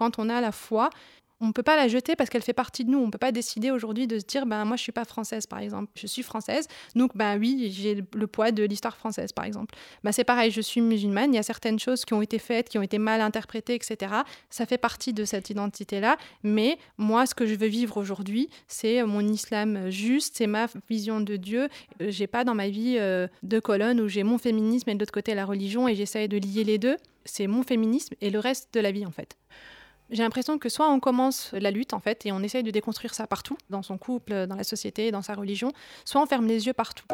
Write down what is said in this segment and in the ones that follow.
quand on a la foi, on ne peut pas la jeter parce qu'elle fait partie de nous. On ne peut pas décider aujourd'hui de se dire, ben moi je suis pas française par exemple, je suis française, donc ben oui j'ai le poids de l'histoire française par exemple. Ben, c'est pareil, je suis musulmane, il y a certaines choses qui ont été faites, qui ont été mal interprétées, etc. Ça fait partie de cette identité-là, mais moi ce que je veux vivre aujourd'hui, c'est mon islam juste, c'est ma vision de Dieu. J'ai pas dans ma vie euh, deux colonnes où j'ai mon féminisme et de l'autre côté la religion et j'essaye de lier les deux. C'est mon féminisme et le reste de la vie en fait. J'ai l'impression que soit on commence la lutte en fait et on essaye de déconstruire ça partout, dans son couple, dans la société, dans sa religion, soit on ferme les yeux partout.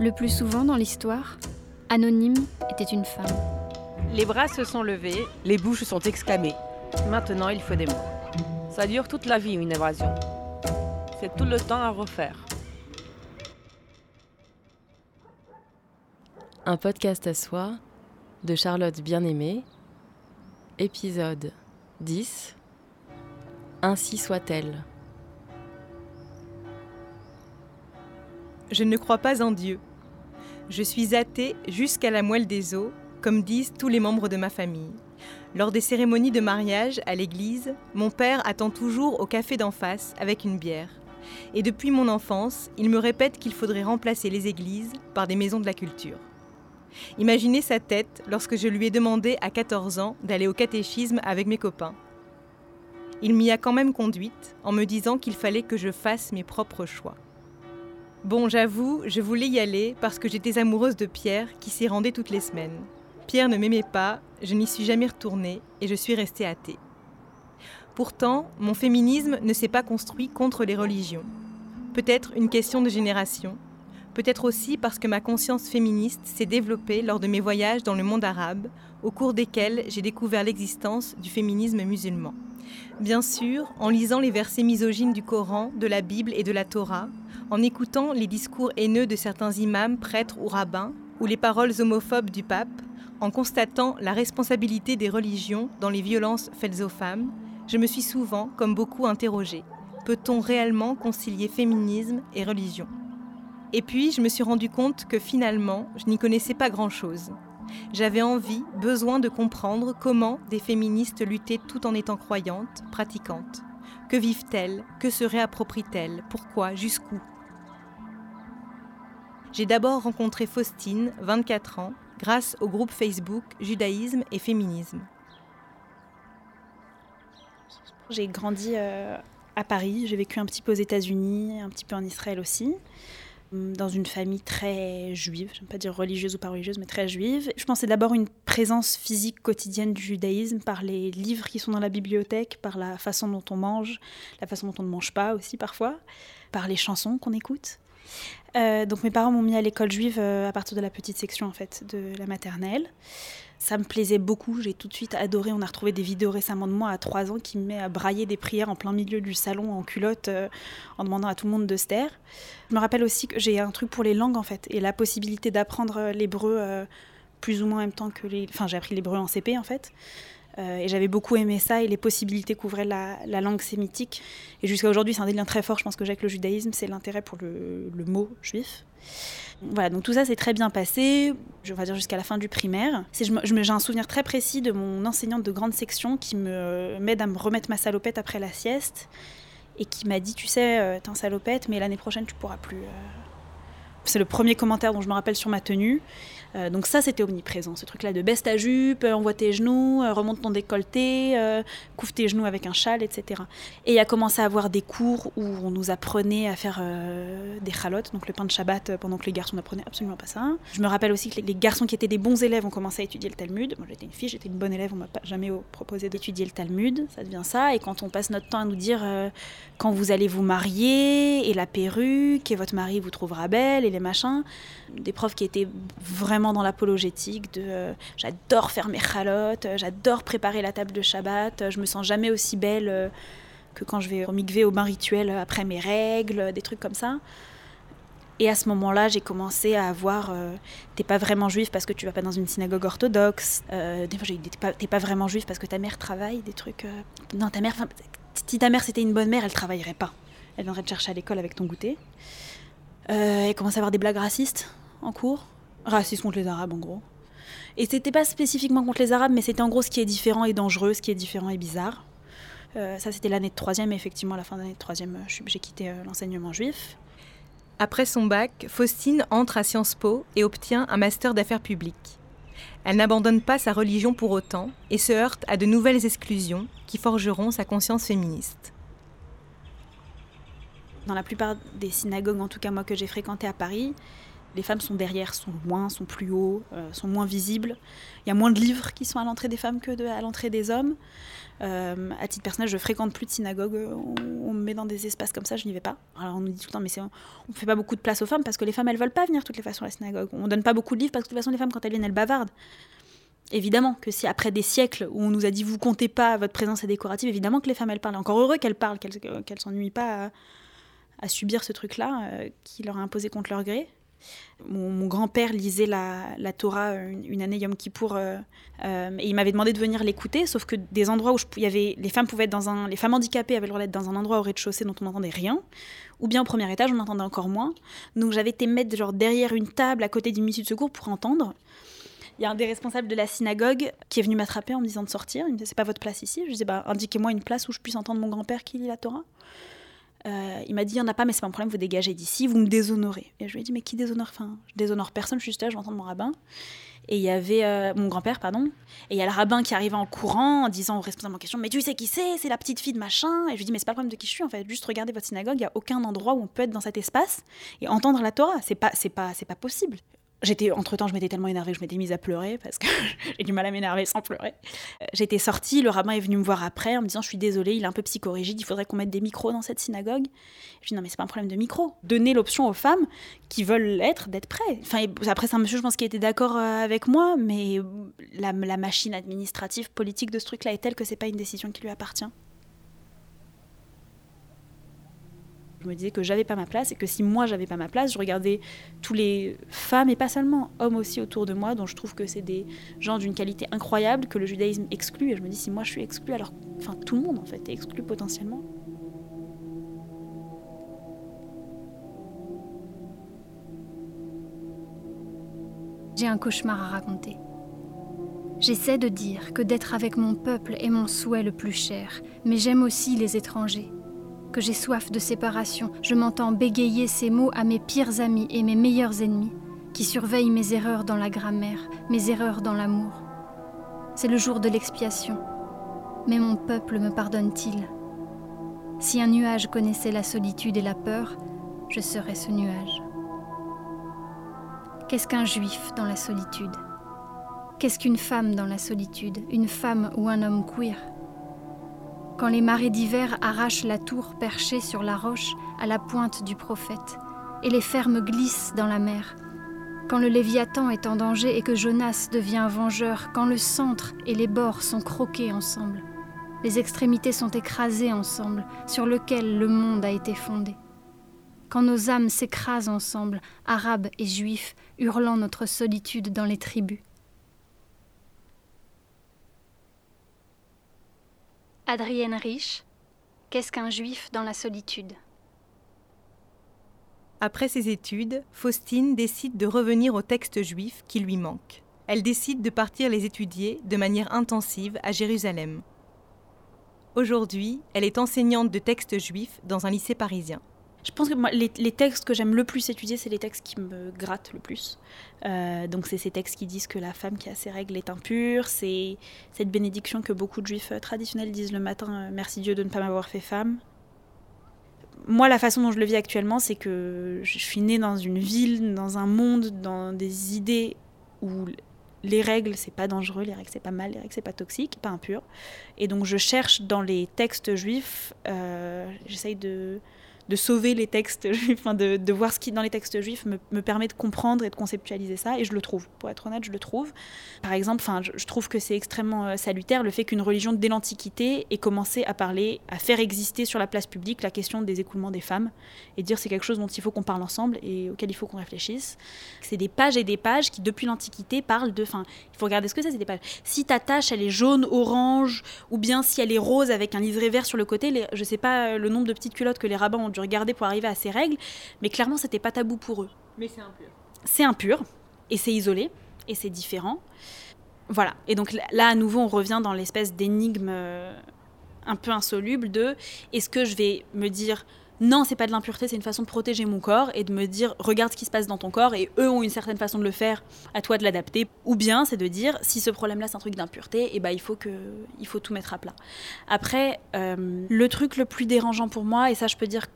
Le plus souvent dans l'histoire, Anonyme était une femme. Les bras se sont levés, les bouches sont exclamées. Maintenant, il faut des mots. Ça dure toute la vie, une évasion. C'est tout le temps à refaire. Un podcast à soi de Charlotte Bien-Aimée, épisode 10. Ainsi soit-elle. Je ne crois pas en Dieu. Je suis athée jusqu'à la moelle des os, comme disent tous les membres de ma famille. Lors des cérémonies de mariage à l'église, mon père attend toujours au café d'en face avec une bière. Et depuis mon enfance, il me répète qu'il faudrait remplacer les églises par des maisons de la culture. Imaginez sa tête lorsque je lui ai demandé à 14 ans d'aller au catéchisme avec mes copains. Il m'y a quand même conduite en me disant qu'il fallait que je fasse mes propres choix. Bon, j'avoue, je voulais y aller parce que j'étais amoureuse de Pierre qui s'y rendait toutes les semaines. Pierre ne m'aimait pas, je n'y suis jamais retournée et je suis restée athée. Pourtant, mon féminisme ne s'est pas construit contre les religions. Peut-être une question de génération, Peut-être aussi parce que ma conscience féministe s'est développée lors de mes voyages dans le monde arabe, au cours desquels j'ai découvert l'existence du féminisme musulman. Bien sûr, en lisant les versets misogynes du Coran, de la Bible et de la Torah, en écoutant les discours haineux de certains imams, prêtres ou rabbins, ou les paroles homophobes du pape, en constatant la responsabilité des religions dans les violences faites aux femmes, je me suis souvent, comme beaucoup, interrogée. Peut-on réellement concilier féminisme et religion? Et puis, je me suis rendu compte que finalement, je n'y connaissais pas grand-chose. J'avais envie, besoin de comprendre comment des féministes luttaient tout en étant croyantes, pratiquantes. Que vivent-elles? Que se réapproprient-elles Pourquoi? Jusqu'où? J'ai d'abord rencontré Faustine, 24 ans, grâce au groupe Facebook Judaïsme et Féminisme. J'ai grandi euh, à Paris, j'ai vécu un petit peu aux États-Unis, un petit peu en Israël aussi dans une famille très juive, je ne pas dire religieuse ou pas religieuse, mais très juive. Je pensais d'abord une présence physique quotidienne du judaïsme par les livres qui sont dans la bibliothèque, par la façon dont on mange, la façon dont on ne mange pas aussi parfois, par les chansons qu'on écoute. Euh, donc mes parents m'ont mis à l'école juive euh, à partir de la petite section en fait de la maternelle. Ça me plaisait beaucoup, j'ai tout de suite adoré. On a retrouvé des vidéos récemment de moi à 3 ans qui me met à brailler des prières en plein milieu du salon en culotte euh, en demandant à tout le monde de se taire. Je me rappelle aussi que j'ai un truc pour les langues en fait et la possibilité d'apprendre l'hébreu euh, plus ou moins en même temps que les. Enfin, j'ai appris l'hébreu en CP en fait. Euh, et j'avais beaucoup aimé ça et les possibilités qu'ouvrait la, langue sémitique. Et jusqu'à aujourd'hui, c'est un des liens très fort, je pense que j'ai avec le judaïsme, c'est l'intérêt pour le mot juif. Voilà, donc tout ça s'est très bien passé, je vais dire jusqu'à la fin du primaire. J'ai un souvenir très précis de mon enseignante de grande section qui me m'aide à me remettre ma salopette après la sieste et qui m'a dit, tu sais, euh, t'es un salopette, mais l'année prochaine, tu pourras plus. Euh. C'est le premier commentaire dont je me rappelle sur ma tenue. Euh, donc ça, c'était omniprésent, ce truc-là de baisse ta jupe, euh, envoie tes genoux, euh, remonte ton décolleté, couvre tes genoux avec un châle, etc. Et il a commencé à avoir des cours où on nous apprenait à faire des chalotes, donc le pain de Shabbat, pendant que les garçons n'apprenaient absolument pas ça. Je me rappelle aussi que les garçons qui étaient des bons élèves ont commencé à étudier le Talmud. Moi, j'étais une fille, j'étais une bonne élève, on m'a jamais proposé d'étudier le Talmud. Ça devient ça. Et quand on passe notre temps à nous dire quand vous allez vous marier, et la perruque, et votre mari vous trouvera belle, et les machins, des profs qui étaient vraiment dans l'apologétique de euh, j'adore faire mes chalotes, euh, j'adore préparer la table de Shabbat, euh, je me sens jamais aussi belle que quand je vais au mikvé au bain rituel après mes règles, des trucs comme ça. Et à ce moment-là, j'ai commencé à avoir t'es pas vraiment juif parce que tu vas pas dans une synagogue orthodoxe. des fois, j'ai t'es pas, pas, vraiment juif parce que ta mère travaille, des trucs. non, ta mère, si ta mère c'était une bonne mère, elle travaillerait pas. Elle viendrait te chercher à l'école avec ton goûter. Et commence à avoir des blagues racistes en cours. Racisme contre les Arabes, en gros. Et c'était pas spécifiquement contre les Arabes, mais c'était en gros ce qui est différent et dangereux, ce qui est différent et bizarre. Euh, ça, c'était l'année de troisième, et effectivement, à la fin de l'année de troisième, j'ai quitté l'enseignement juif. Après son bac, Faustine entre à Sciences Po et obtient un master d'affaires publiques. Elle n'abandonne pas sa religion pour autant et se heurte à de nouvelles exclusions qui forgeront sa conscience féministe. Dans la plupart des synagogues, en tout cas moi que j'ai fréquenté à Paris, les femmes sont derrière, sont loin, sont plus hauts, euh, sont moins visibles. Il y a moins de livres qui sont à l'entrée des femmes que de, à l'entrée des hommes. Euh, à titre personnel, je fréquente plus de synagogues. On, me met dans des espaces comme ça, je n'y vais pas. Alors on nous dit tout le temps, mais on ne fait pas beaucoup de place aux femmes parce que les femmes, elles veulent pas venir toutes les façons à la synagogue. On donne pas beaucoup de livres parce que de toute façon, les femmes, quand elles viennent, elles bavardent. Évidemment que si après des siècles où on nous a dit vous comptez pas, votre présence est décorative, évidemment que les femmes elles parlent. Encore heureux qu'elles parlent, qu'elles s'ennuient pas à, subir ce truc-là euh, qui leur a imposé contre leur gré. Mon, grand-père lisait la, Torah une, année Yom Kippour euh, euh, et il m'avait demandé de venir l'écouter, sauf que des endroits où y avait, les femmes pouvaient être dans un, les femmes handicapées avaient le droit d'être dans un endroit au rez-de-chaussée dont on n'entendait rien, ou bien au premier étage on entendait encore moins. Donc j'avais été mettre genre derrière une table à côté d'une mission de secours pour entendre. Il y a un des responsables de la synagogue qui est venu m'attraper en me disant de sortir. Il me disait c'est pas votre place ici? Je disais bah indiquez-moi une place où je puisse entendre mon grand-père qui lit la Torah. Euh, il m'a dit, il n'y en a pas, mais c'est pas un problème, vous dégagez d'ici, vous me déshonorez. Et je lui ai dit, mais qui déshonore Enfin, je déshonore personne, je suis juste là, je mon rabbin. Et il y avait euh, mon grand-père, pardon, et il y a le rabbin qui arrivait en courant en disant au responsable en question, mais tu sais qui c'est C'est la petite fille de machin. Et je lui dis, mais c'est pas le problème de qui je suis, en fait, juste regardez votre synagogue, il n'y a aucun endroit où on peut être dans cet espace et entendre la Torah. C'est pas, c'est pas, c'est pas possible. J'étais, entre-temps, je m'étais tellement énervée que je m'étais mise à pleurer parce que j'ai du mal à m'énerver sans pleurer. Euh, j'étais sortie, le rabbin est venu me voir après en me disant Je suis désolée, il est un peu psychorigide, il faudrait qu'on mette des micros dans cette synagogue. Je dis Non, mais c'est pas un problème de micro. Donner l'option aux femmes qui veulent l'être d'être prêtes. Enfin, après, c'est un monsieur, je pense, qui était d'accord euh, avec moi, mais la, la machine administrative, politique de ce truc-là est telle que c'est pas une décision qui lui appartient. Je me disais que j'avais pas ma place et que si moi j'avais pas ma place, je regardais tous les femmes et pas seulement hommes aussi autour de moi, dont je trouve que c'est des gens d'une qualité incroyable que le judaïsme exclut. Et je me dis si moi je suis exclue, alors enfin tout le monde en fait est exclu potentiellement. J'ai un cauchemar à raconter. J'essaie de dire que d'être avec mon peuple est mon souhait le plus cher, mais j'aime aussi les étrangers que j'ai soif de séparation, je m'entends bégayer ces mots à mes pires amis et mes meilleurs ennemis, qui surveillent mes erreurs dans la grammaire, mes erreurs dans l'amour. C'est le jour de l'expiation. Mais mon peuple me pardonne-t-il? Si un nuage connaissait la solitude et la peur, je serais ce nuage. Qu'est-ce qu'un juif dans la solitude? Qu'est-ce qu'une femme dans la solitude? Une femme ou un homme queer? Quand les marées d'hiver arrachent la tour perchée sur la roche à la pointe du prophète, et les fermes glissent dans la mer, quand le Léviathan est en danger et que Jonas devient vengeur, quand le centre et les bords sont croqués ensemble, les extrémités sont écrasées ensemble, sur lequel le monde a été fondé. Quand nos âmes s'écrasent ensemble, arabes et juifs, hurlant notre solitude dans les tribus. Adrienne Rich, Qu'est-ce qu'un juif dans la solitude? Après ses études, Faustine décide de revenir au texte juif qui lui manque. Elle décide de partir les étudier de manière intensive à Jérusalem. Aujourd'hui, elle est enseignante de textes juifs dans un lycée parisien. Je pense que les, textes que j'aime le plus étudier, c'est les textes qui me grattent le plus. Euh, donc c'est ces textes qui disent que la femme qui a ses règles est impure, c'est cette bénédiction que beaucoup de juifs euh, traditionnels disent le matin, euh, merci Dieu de ne pas m'avoir fait femme. Moi, la façon dont je le vis actuellement, c'est que je suis née dans une ville, dans un monde, dans des idées où les règles, c'est pas dangereux, les règles, c'est pas mal, les règles, c'est pas toxique, pas impur. Et donc, je cherche dans les textes juifs, j'essaye de, de sauver les textes juifs, enfin de, de, voir ce qui dans les textes juifs me, me, permet de comprendre et de conceptualiser ça, et je le trouve. Pour être honnête, je le trouve. Par exemple, je trouve que c'est extrêmement euh, salutaire le fait qu'une religion dès l'Antiquité ait commencé à parler, à faire exister sur la place publique la question des écoulements des femmes, et dire c'est quelque chose dont il faut qu'on parle ensemble et auquel il faut qu'on réfléchisse. C'est des pages et des pages qui, depuis l'Antiquité, parlent de. Enfin, il faut regarder ce que c'est, c'est des pages. Si ta tâche, elle est jaune, orange, ou bien si elle est rose avec un liseré vert sur le côté, les, je sais pas euh, le nombre de petites culottes que les rabbins ont regarder pour arriver à ces règles, mais clairement, c'était pas tabou pour eux. Mais c'est impur. C'est impur et c'est isolé. et c'est différent. Voilà. Et donc là, à nouveau, on revient dans l'espèce d'énigme euh, un peu insoluble de est-ce que je vais me dire non, c'est pas de l'impureté, c'est une façon de protéger mon corps et de me dire regarde ce qui se passe dans ton corps et eux ont une certaine façon de le faire, à toi de l'adapter. Ou bien c'est de dire si ce problème-là c'est un truc d'impureté, et eh ben il faut que il faut tout mettre à plat. Après, euh, le truc le plus dérangeant pour moi et ça je peux dire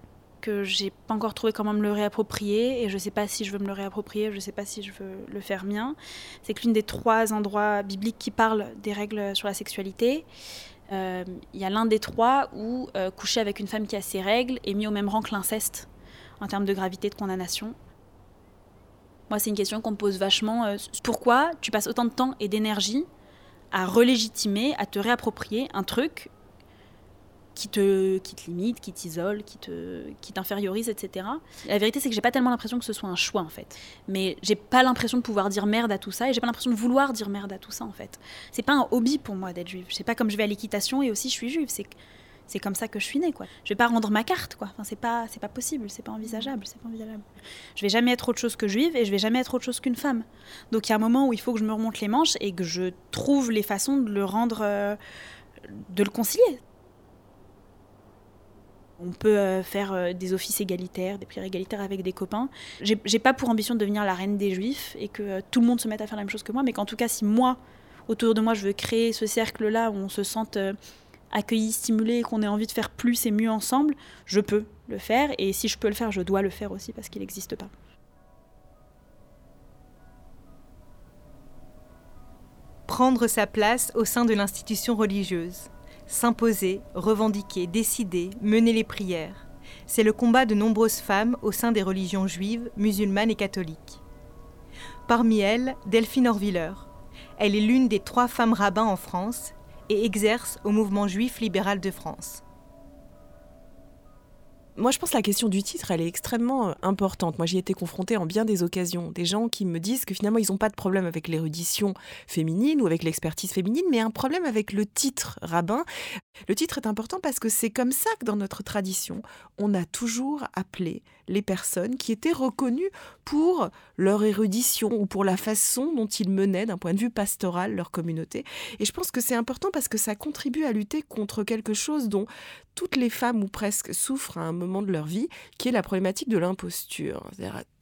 que j'ai pas encore trouvé comment me le réapproprier et je sais pas si je veux me le réapproprier, je sais pas si je veux le faire mien. C'est que l'une des trois endroits bibliques qui parlent des règles sur la sexualité, euh, il y a l'un des trois où euh, coucher avec une femme qui a ses règles est mis au même rang que l'inceste en termes de gravité de condamnation. Moi, c'est une question qu'on me pose vachement. Euh, pourquoi tu passes autant de temps et d'énergie à relégitimer, à te réapproprier un truc qui te, qui te limite, qui t'isole, qui te, qui t'infériorise, etc. La vérité, c'est que j'ai pas tellement l'impression que ce soit un choix, en fait. Mais j'ai pas l'impression de pouvoir dire merde à tout ça, et j'ai pas l'impression de vouloir dire merde à tout ça, en fait. C'est pas un hobby pour moi d'être juive. C'est pas comme je vais à l'équitation et aussi je suis juive. C'est comme ça que je suis née quoi. Je vais pas rendre ma carte quoi. Enfin, c'est pas pas possible, c'est pas envisageable, c'est pas envisageable. Je vais jamais être autre chose que juive et je vais jamais être autre chose qu'une femme. Donc il y a un moment où il faut que je me remonte les manches et que je trouve les façons de le rendre euh, de le concilier. On peut euh, faire euh, des offices égalitaires, des prières égalitaires avec des copains. J'ai pas pour ambition de devenir la reine des juifs et que euh, tout le monde se mette à faire la même chose que moi, mais qu'en tout cas, si moi, autour de moi, je veux créer ce cercle-là où on se sente accueilli, stimulé, qu'on ait envie de faire plus et mieux ensemble, je peux le faire. Et si je peux le faire, je dois le faire aussi parce qu'il n'existe pas. Prendre sa place au sein de l'institution religieuse. S'imposer, revendiquer, décider, mener les prières. C'est le combat de nombreuses femmes au sein des religions juives, musulmanes et catholiques. Parmi elles, Delphine Orviller. Elle est l'une des trois femmes rabbins en France et exerce au mouvement juif libéral de France. Moi, je pense que la question du titre, elle est extrêmement euh, importante. Moi, j'y ai été confrontée en bien des occasions. Des gens qui me disent que finalement, ils n'ont pas de problème avec l'érudition féminine ou avec l'expertise féminine, mais un problème avec le titre rabbin. Le titre est important parce que c'est comme ça que dans notre tradition, on a toujours appelé les personnes qui étaient reconnues pour leur érudition ou pour la façon dont ils menaient d'un point de vue pastoral leur communauté. Et je pense que c'est important parce que ça contribue à lutter contre quelque chose dont toutes les femmes ou presque souffrent à un moment de leur vie, qui est la problématique de l'imposture.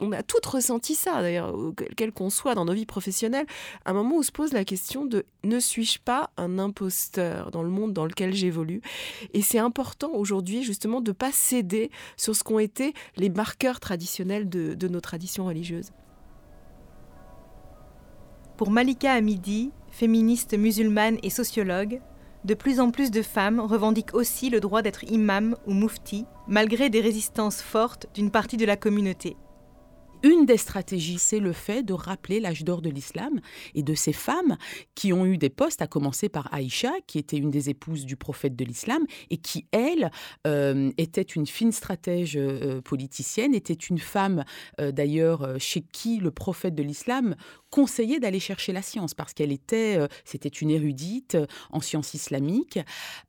On a toutes ressenti ça, d'ailleurs, quel qu'on soit dans nos vies professionnelles, un moment où se pose la question de ne suis-je pas un imposteur dans le monde dans lequel j'évolue? Et c'est important aujourd'hui justement de ne pas céder sur ce qu'ont été les marqueurs traditionnels de, nos traditions religieuses. Pour Malika Hamidi, féministe musulmane et sociologue, de plus en plus de femmes revendiquent aussi le droit d'être imam ou mufti, malgré des résistances fortes d'une partie de la communauté. Une des stratégies, c'est le fait de rappeler l'âge d'or de l'islam et de ces femmes qui ont eu des postes, à commencer par Aïcha, qui était une des épouses du prophète de l'islam et qui, elle, euh, était une fine stratège euh, politicienne, était une femme euh, d'ailleurs chez qui le prophète de l'islam conseillait d'aller chercher la science parce qu'elle était, c'était une érudite en sciences islamiques.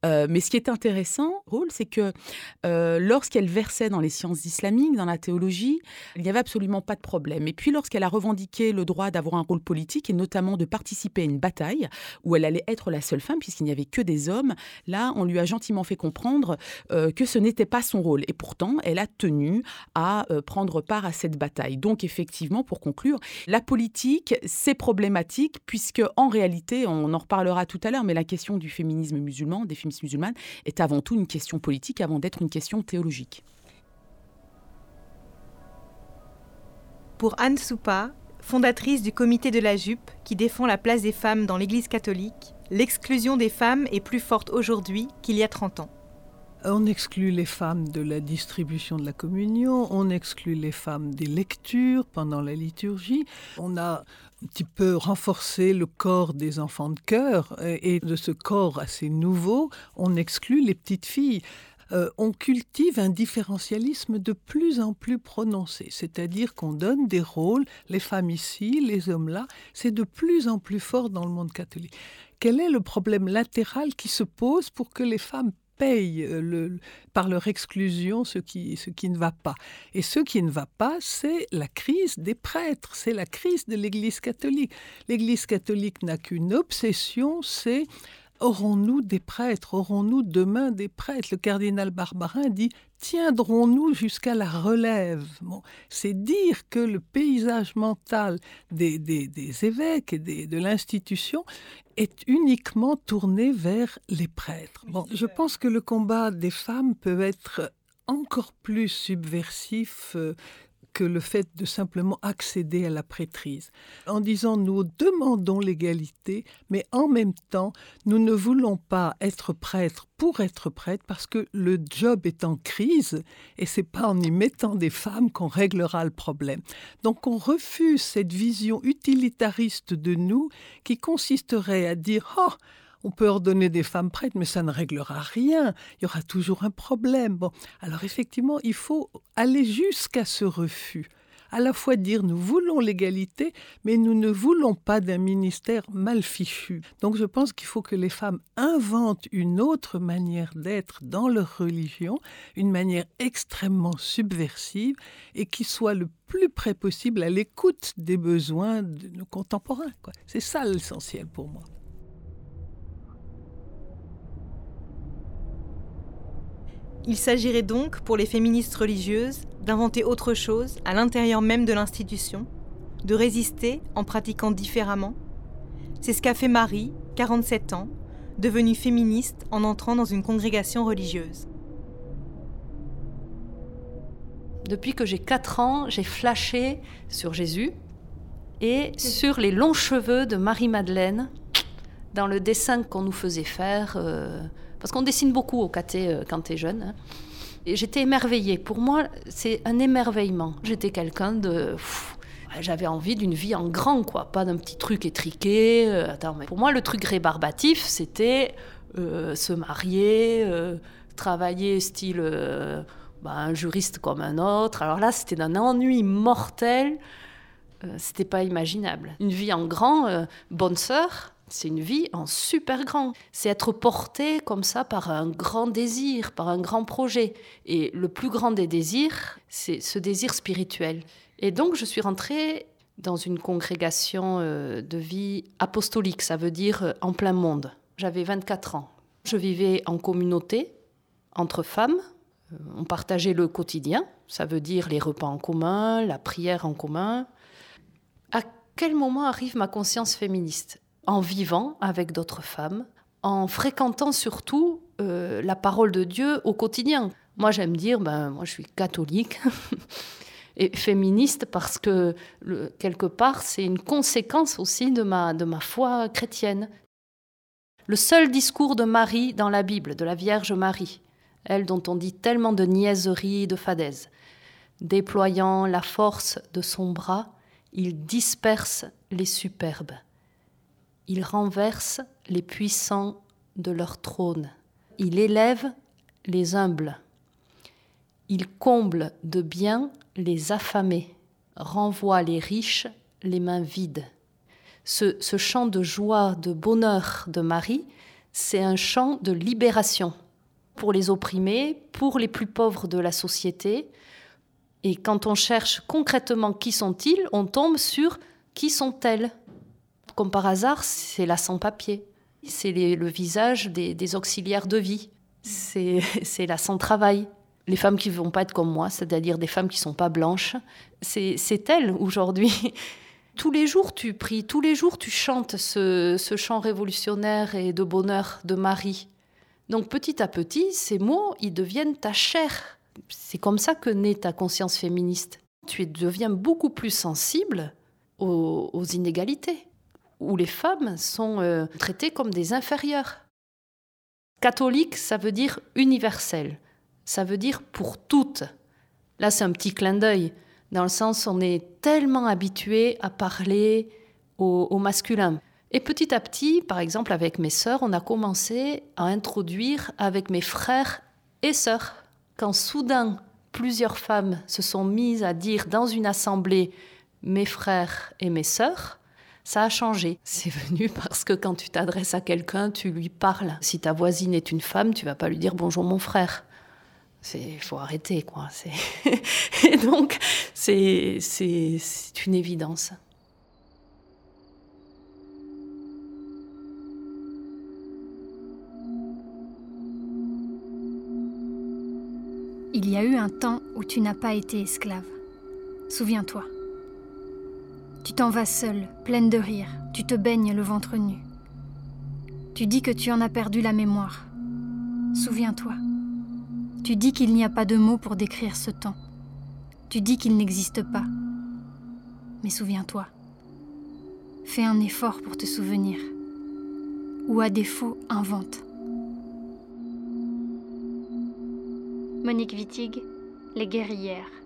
mais ce qui est intéressant, c'est que lorsqu'elle versait dans les sciences islamiques, dans la théologie, il n'y avait absolument pas de problème. Et puis lorsqu'elle a revendiqué le droit d'avoir un rôle politique et notamment de participer à une bataille où elle allait être la seule femme puisqu'il n'y avait que des hommes, là on lui a gentiment fait comprendre euh, que ce n'était pas son rôle. Et pourtant, elle a tenu à euh, prendre part à cette bataille. Donc effectivement, pour conclure, la politique, c'est problématique puisque en réalité, on en reparlera tout à l'heure, mais la question du féminisme musulman, des féministes musulmanes, est avant tout une question politique avant d'être une question théologique. Pour Anne Soupa, fondatrice du comité de la jupe qui défend la place des femmes dans l'Église catholique, l'exclusion des femmes est plus forte aujourd'hui qu'il y a 30 ans. On exclut les femmes de la distribution de la communion, on exclut les femmes des lectures pendant la liturgie, on a un petit peu renforcé le corps des enfants de cœur et de ce corps assez nouveau, on exclut les petites filles. Euh, on cultive un différentialisme de plus en plus prononcé, c'est-à-dire qu'on donne des rôles, les femmes ici, les hommes là, c'est de plus en plus fort dans le monde catholique. Quel est le problème latéral qui se pose pour que les femmes payent euh, par leur exclusion ce qui, ce qui ne va pas. Et ce qui ne va pas, c'est la crise des prêtres, c'est la crise de l'Église catholique. L'Église catholique n'a qu'une obsession, c'est Aurons-nous des prêtres? Aurons-nous demain des prêtres? Le cardinal Barbarin dit Tiendrons-nous jusqu'à la relève? Bon, C'est dire que le paysage mental des, des, des évêques et des, de l'institution est uniquement tourné vers les prêtres. Bon, je pense que le combat des femmes peut être encore plus subversif euh, que le fait de simplement accéder à la prêtrise. En disant nous demandons l'égalité, mais en même temps, nous ne voulons pas être prêtres pour être prêtres parce que le job est en crise et c'est pas en y mettant des femmes qu'on réglera le problème. Donc on refuse cette vision utilitariste de nous qui consisterait à dire oh on peut ordonner des femmes prêtres, mais ça ne réglera rien. Il y aura toujours un problème. Bon, alors effectivement, il faut aller jusqu'à ce refus. À la fois dire nous voulons l'égalité, mais nous ne voulons pas d'un ministère mal fichu. Donc je pense qu'il faut que les femmes inventent une autre manière d'être dans leur religion, une manière extrêmement subversive et qui soit le plus près possible à l'écoute des besoins de nos contemporains. C'est ça l'essentiel pour moi. Il s'agirait donc, pour les féministes religieuses, d'inventer autre chose à l'intérieur même de l'institution, de résister en pratiquant différemment. C'est ce qu'a fait Marie, 47 ans, devenue féministe en entrant dans une congrégation religieuse. Depuis que j'ai 4 ans, j'ai flashé sur Jésus et sur les longs cheveux de Marie-Madeleine dans le dessin qu'on nous faisait faire. Euh, parce qu'on dessine beaucoup au KT euh, quand tu es jeune. Hein. Et j'étais émerveillée. Pour moi, c'est un émerveillement. J'étais quelqu'un de. J'avais envie d'une vie en grand, quoi, pas d'un petit truc étriqué. Euh, mais pour moi, le truc rébarbatif, c'était euh, se marier, travailler style bah, un juriste comme un autre. Alors là, c'était d'un ennui mortel. c'était pas imaginable. Une vie en grand, bonne sœur, c'est une vie en super grand. C'est être porté comme ça par un grand désir, par un grand projet. Et le plus grand des désirs, c'est ce désir spirituel. Et donc, je suis rentrée dans une congrégation euh, de vie apostolique, ça veut dire euh, en plein monde. J'avais 24 ans. Je vivais en communauté, entre femmes. Euh, on partageait le quotidien, ça veut dire les repas en commun, la prière en commun. À quel moment arrive ma conscience féministe? En vivant avec d'autres femmes, en fréquentant surtout euh, la parole de Dieu au quotidien. Moi, j'aime dire, ben, moi, je suis catholique et féministe parce que quelque part, c'est une conséquence aussi de ma, de ma foi chrétienne. Le seul discours de Marie dans la Bible, de la Vierge Marie, elle dont on dit tellement de niaiseries, de fadaises, déployant la force de son bras, il disperse les superbes. Il renverse les puissants de leur trône. Il élève les humbles. Il comble de bien les affamés, renvoie les riches les mains vides. Ce, ce chant de joie, de bonheur de Marie, c'est un chant de libération pour les opprimés, pour les plus pauvres de la société. Et quand on cherche concrètement qui sont-ils, on tombe sur qui sont-elles comme par hasard, c'est la sans-papier. C'est le visage des, auxiliaires de vie. C'est la sans-travail. Les femmes qui ne vont pas être comme moi, c'est-à-dire des femmes qui ne sont pas blanches, c'est elles aujourd'hui. tous les jours tu pries, tous les jours tu chantes ce, ce chant révolutionnaire et de bonheur de Marie. Donc petit à petit, ces mots, ils deviennent ta chair. C'est comme ça que naît ta conscience féministe. Tu deviens beaucoup plus sensible aux inégalités où les femmes sont euh, traitées comme des inférieures. Catholique, ça veut dire universel, ça veut dire pour toutes. Là, c'est un petit clin d'œil, dans le sens on est tellement habitué à parler au, au masculin. Et petit à petit, par exemple avec mes sœurs, on a commencé à introduire avec mes frères et sœurs. Quand soudain, plusieurs femmes se sont mises à dire dans une assemblée mes frères et mes sœurs, Ça a changé. C'est venu parce que quand tu t'adresses à quelqu'un, tu lui parles. Si ta voisine est une femme, tu vas pas lui dire bonjour mon frère. Il faut arrêter, quoi. Et donc, c'est une évidence. Il y a eu un temps où tu n'as pas été esclave. Souviens-toi. Tu t'en vas seule, pleine de rire, tu te baignes le ventre nu. Tu dis que tu en as perdu la mémoire. Souviens-toi. Tu dis qu'il n'y a pas de mots pour décrire ce temps. Tu dis qu'il n'existe pas. Mais souviens-toi. Fais un effort pour te souvenir. Ou à défaut, invente. Monique Wittig, Les guerrières.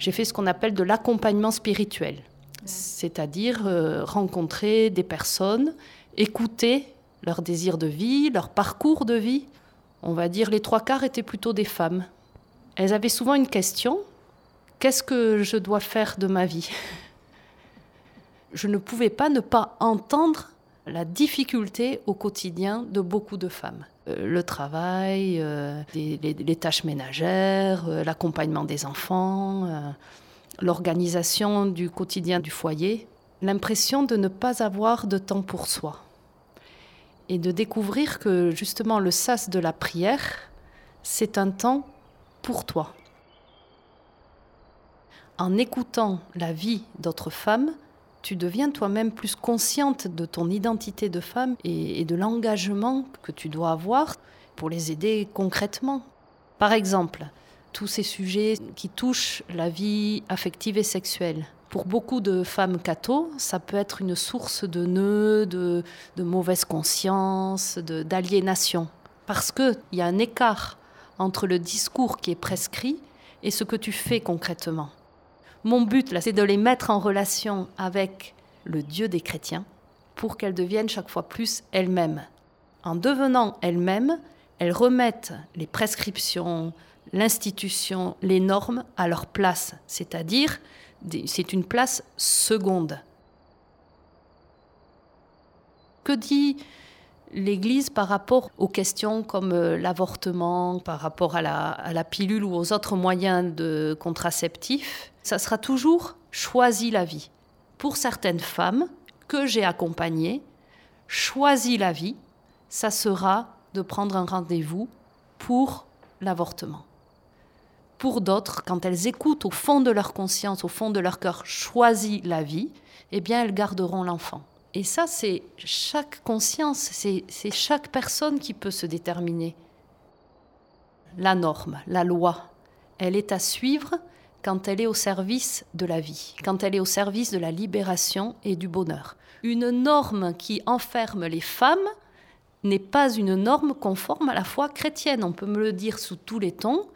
J'ai fait ce qu'on appelle de l'accompagnement spirituel, c'est-à-dire euh, rencontrer des personnes, écouter leur désir de vie, leur parcours de vie. On va dire les trois quarts étaient plutôt des femmes. Elles avaient souvent une question qu'est-ce que je dois faire de ma vie? Je ne pouvais pas ne pas entendre la difficulté au quotidien de beaucoup de femmes. Euh, le travail, euh, les, tâches ménagères, euh, l'accompagnement des enfants, l'organisation du quotidien du foyer, l'impression de ne pas avoir de temps pour soi. Et de découvrir que justement le sas de la prière, c'est un temps pour toi. En écoutant la vie d'autres femmes, tu deviens toi-même plus consciente de ton identité de femme et, de l'engagement que tu dois avoir pour les aider concrètement. Par exemple, tous ces sujets qui touchent la vie affective et sexuelle. Pour beaucoup de femmes catho, ça peut être une source de nœuds, de, de mauvaise conscience, d'aliénation. Parce qu'il y a un écart entre le discours qui est prescrit et ce que tu fais concrètement. Mon but, là, c'est de les mettre en relation avec le Dieu des chrétiens pour qu'elles deviennent chaque fois plus elles-mêmes. En devenant elles-mêmes, elles remettent les prescriptions, l'institution, les normes à leur place, c'est-à-dire c'est une place seconde. Que dit l'Église par rapport aux questions comme euh, l'avortement, par rapport à la, pilule ou aux autres moyens de contraceptifs, ça sera toujours choisi la vie. Pour certaines femmes que j'ai accompagnées, choisi la vie, ça sera de prendre un rendez-vous pour l'avortement. Pour d'autres, quand elles écoutent au fond de leur conscience, au fond de leur cœur, choisi la vie, eh bien elles garderont l'enfant. Et ça, c'est chaque conscience, c'est chaque personne qui peut se déterminer. La norme, la loi, elle est à suivre quand elle est au service de la vie, quand elle est au service de la libération et du bonheur. Une norme qui enferme les femmes n'est pas une norme conforme à la foi chrétienne. On peut me le dire sous tous les tons.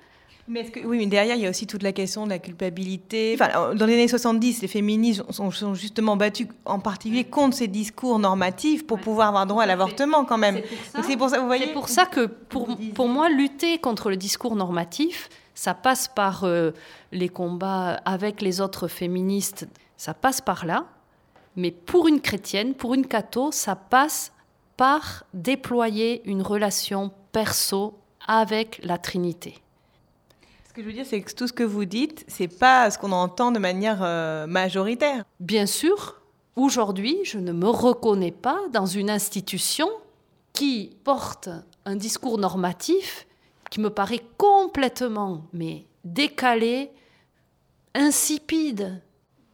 Mais que, oui, mais derrière, il y a aussi toute la question de la culpabilité. Enfin, dans les années 70, les féministes sont, justement battues en particulier contre ces discours normatifs pour pouvoir avoir droit à l'avortement quand même. C'est pour ça, vous voyez. C'est pour ça que pour, pour moi, lutter contre le discours normatif, ça passe par euh, les combats avec les autres féministes, ça passe par là. Mais pour une chrétienne, pour une catho, ça passe par déployer une relation perso avec la Trinité. Ce que je veux dire, c'est que tout ce que vous dites, c'est pas ce qu'on entend de manière euh, majoritaire. Bien sûr, aujourd'hui, je ne me reconnais pas dans une institution qui porte un discours normatif qui me paraît complètement mais décalé, insipide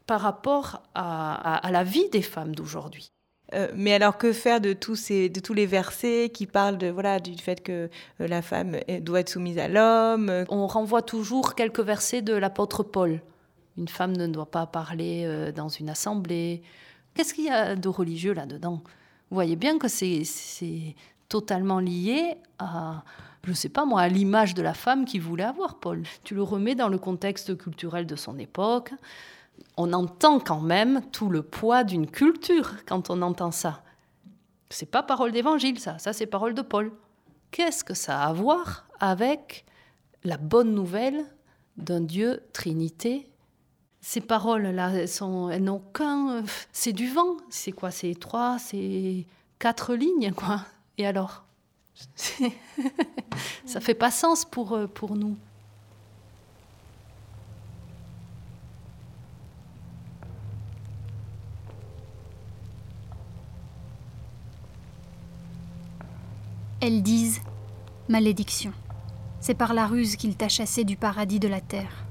par rapport à la vie des femmes d'aujourd'hui. Euh, mais alors que faire de tous, ces, de tous les versets qui parlent de, voilà, du fait que euh, la femme doit être soumise à l'homme On renvoie toujours quelques versets de l'apôtre Paul. Une femme ne doit pas parler euh, dans une assemblée. Qu'est-ce qu'il y a de religieux là-dedans? Vous voyez bien que c'est totalement lié à, je sais pas moi, à l'image de la femme qu'il voulait avoir, Paul. Tu le remets dans le contexte culturel de son époque on entend quand même tout le poids d'une culture quand on entend ça. C'est pas parole d'évangile, ça, ça c'est parole de Paul. Qu'est-ce que ça a à voir avec la bonne nouvelle d'un Dieu Trinité? Ces paroles-là, elles, n'ont qu'un... C'est du vent. C'est quoi? C'est trois, c'est quatre lignes, quoi. Et alors? Ça fait pas sens pour, pour nous. Elles disent Malédiction. C'est par la ruse qu'il t'a chassé du paradis de la terre.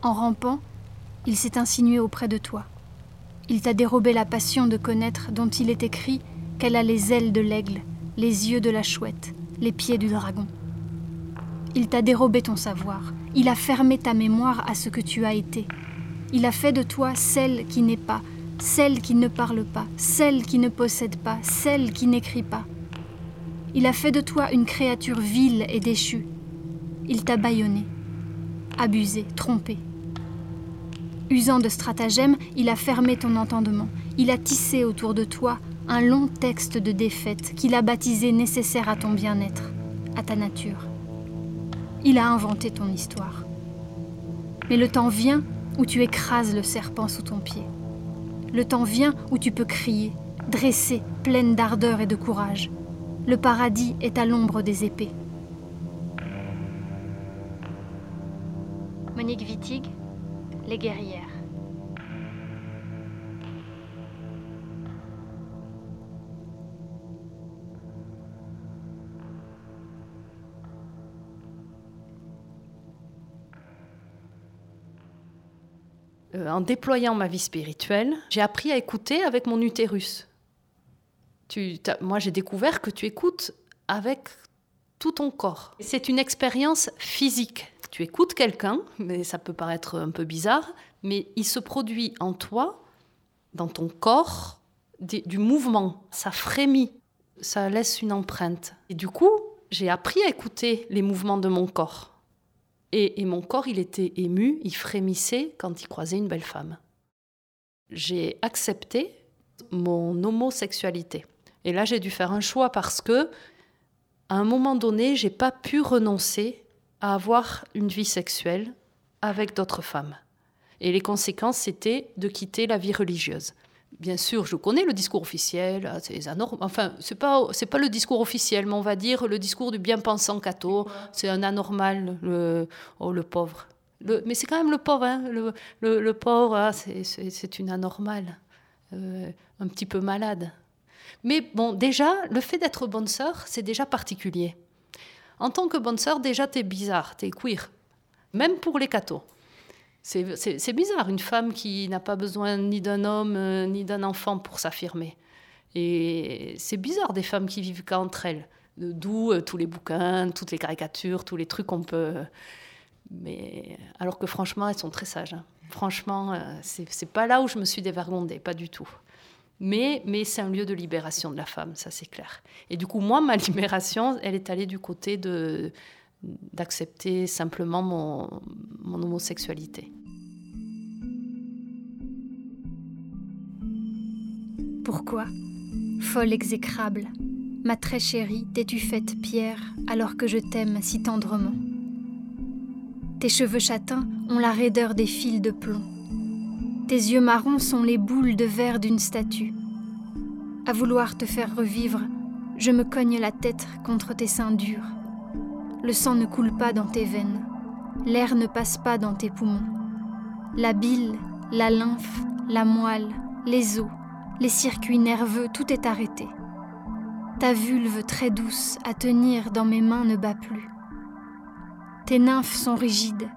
En rampant, il s'est insinué auprès de toi. Il t'a dérobé la passion de connaître dont il est écrit qu'elle a les ailes de l'aigle, les yeux de la chouette, les pieds du dragon. Il t'a dérobé ton savoir, il a fermé ta mémoire à ce que tu as été. Il a fait de toi celle qui n'est pas, celle qui ne parle pas, celle qui ne possède pas, celle qui n'écrit pas. Il a fait de toi une créature vile et déchue. Il t'a bâillonné, abusé, trompé. Usant de stratagèmes, il a fermé ton entendement. Il a tissé autour de toi un long texte de défaite qu'il a baptisé nécessaire à ton bien-être, à ta nature. Il a inventé ton histoire. Mais le temps vient où tu écrases le serpent sous ton pied. Le temps vient où tu peux crier, dressée, pleine d'ardeur et de courage. Le paradis est à l'ombre des épées. Monique Wittig, Les guerrières. Euh, en déployant ma vie spirituelle, j'ai appris à écouter avec mon utérus. Moi, j'ai découvert que tu écoutes avec tout ton corps. C'est une expérience physique. Tu écoutes quelqu'un, mais ça peut paraître un peu bizarre, mais il se produit en toi, dans ton corps, du mouvement. Ça frémit, ça laisse une empreinte. Et du coup, j'ai appris à écouter les mouvements de mon corps. Et mon corps, il était ému, il frémissait quand il croisait une belle femme. J'ai accepté mon homosexualité. Et là, j'ai dû faire un choix parce que, à un moment donné, j'ai pas pu renoncer à avoir une vie sexuelle avec d'autres femmes. Et les conséquences, c'était de quitter la vie religieuse. Bien sûr, je connais le discours officiel, ah, c'est anormal. Enfin, c'est pas c'est pas le discours officiel, mais on va dire le discours du bien-pensant catho. C'est un anormal, le oh le pauvre. Le- mais c'est quand même le pauvre, hein, le, le, le pauvre, ah, c'est une anormale, euh, un petit peu malade. Mais bon, déjà, le fait d'être bonne sœur, c'est déjà particulier. En tant que bonne sœur, déjà, t'es bizarre, t'es queer. Même pour les cathos. C'est- bizarre, une femme qui n'a pas besoin ni d'un homme euh, ni d'un enfant pour s'affirmer. Et c'est bizarre des femmes qui vivent qu'entre elles. De- D'où euh, tous les bouquins, toutes les caricatures, tous les trucs qu'on peut. Mais alors que franchement, elles sont très sages. hein. Franchement, euh, c'est pas là où je me suis dévergondée, pas du tout. Mais, c'est un lieu de libération de la femme, ça c'est clair. Et du coup, moi, ma libération, elle est allée du côté d'accepter simplement mon, mon homosexualité. Pourquoi? Folle exécrable, ma très chérie, t'es-tu faite pierre alors que je t'aime si tendrement? Tes cheveux châtains ont la raideur des fils de plomb. Tes yeux marrons sont les boules de verre d'une statue. À vouloir te faire revivre, je me cogne la tête contre tes seins durs. Le sang ne coule pas dans tes veines, l'air ne passe pas dans tes poumons. La bile, la lymphe, la moelle, les os, les circuits nerveux, tout est arrêté. Ta vulve très douce à tenir dans mes mains ne bat plus. Tes nymphes sont rigides.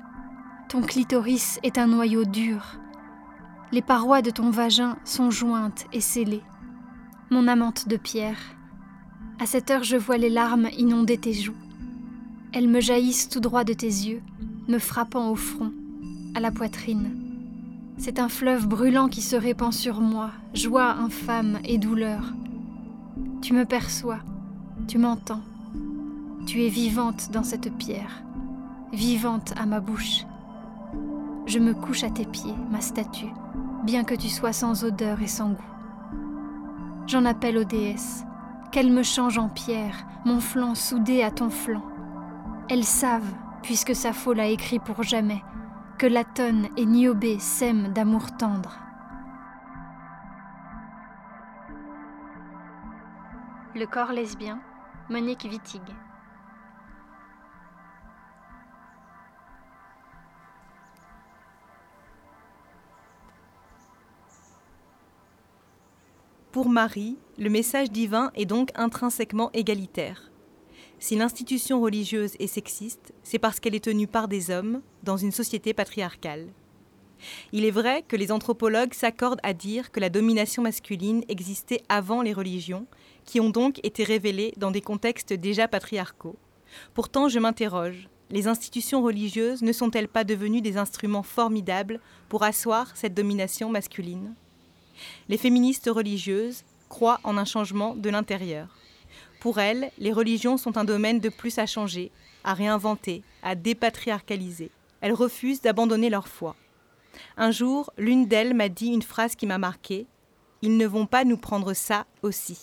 Ton clitoris est un noyau dur. Les parois de ton vagin sont jointes et scellées. Mon amante de pierre. À cette heure, je vois les larmes inonder tes joues. Elles me jaillissent tout droit de tes yeux, me frappant au front, à la poitrine. C'est un fleuve brûlant qui se répand sur moi, joie infâme et douleur. Tu me perçois, tu m'entends. Tu es vivante dans cette pierre, vivante à ma bouche. Je me couche à tes pieds, ma statue, bien que tu sois sans odeur et sans goût. J'en appelle aux déesses, qu'elles me changent en pierre, mon flanc soudé à ton flanc. Elles savent, puisque Sappho l'a écrit pour jamais, que Latone et Niobé s'aiment d'amour tendre. Le corps lesbien, Monique Wittig. Pour Marie, le message divin est donc intrinsèquement égalitaire. Si l'institution religieuse est sexiste, c'est parce qu'elle est tenue par des hommes dans une société patriarcale. Il est vrai que les anthropologues s'accordent à dire que la domination masculine existait avant les religions, qui ont donc été révélées dans des contextes déjà patriarcaux. Pourtant, je m'interroge, les institutions religieuses ne sont-elles pas devenues des instruments formidables pour asseoir cette domination masculine? Les féministes religieuses croient en un changement de l'intérieur. Pour elles, les religions sont un domaine de plus à changer, à réinventer, à dépatriarcaliser. Elles refusent d'abandonner leur foi. Un jour, l'une d'elles m'a dit une phrase qui m'a marquée Ils ne vont pas nous prendre ça aussi.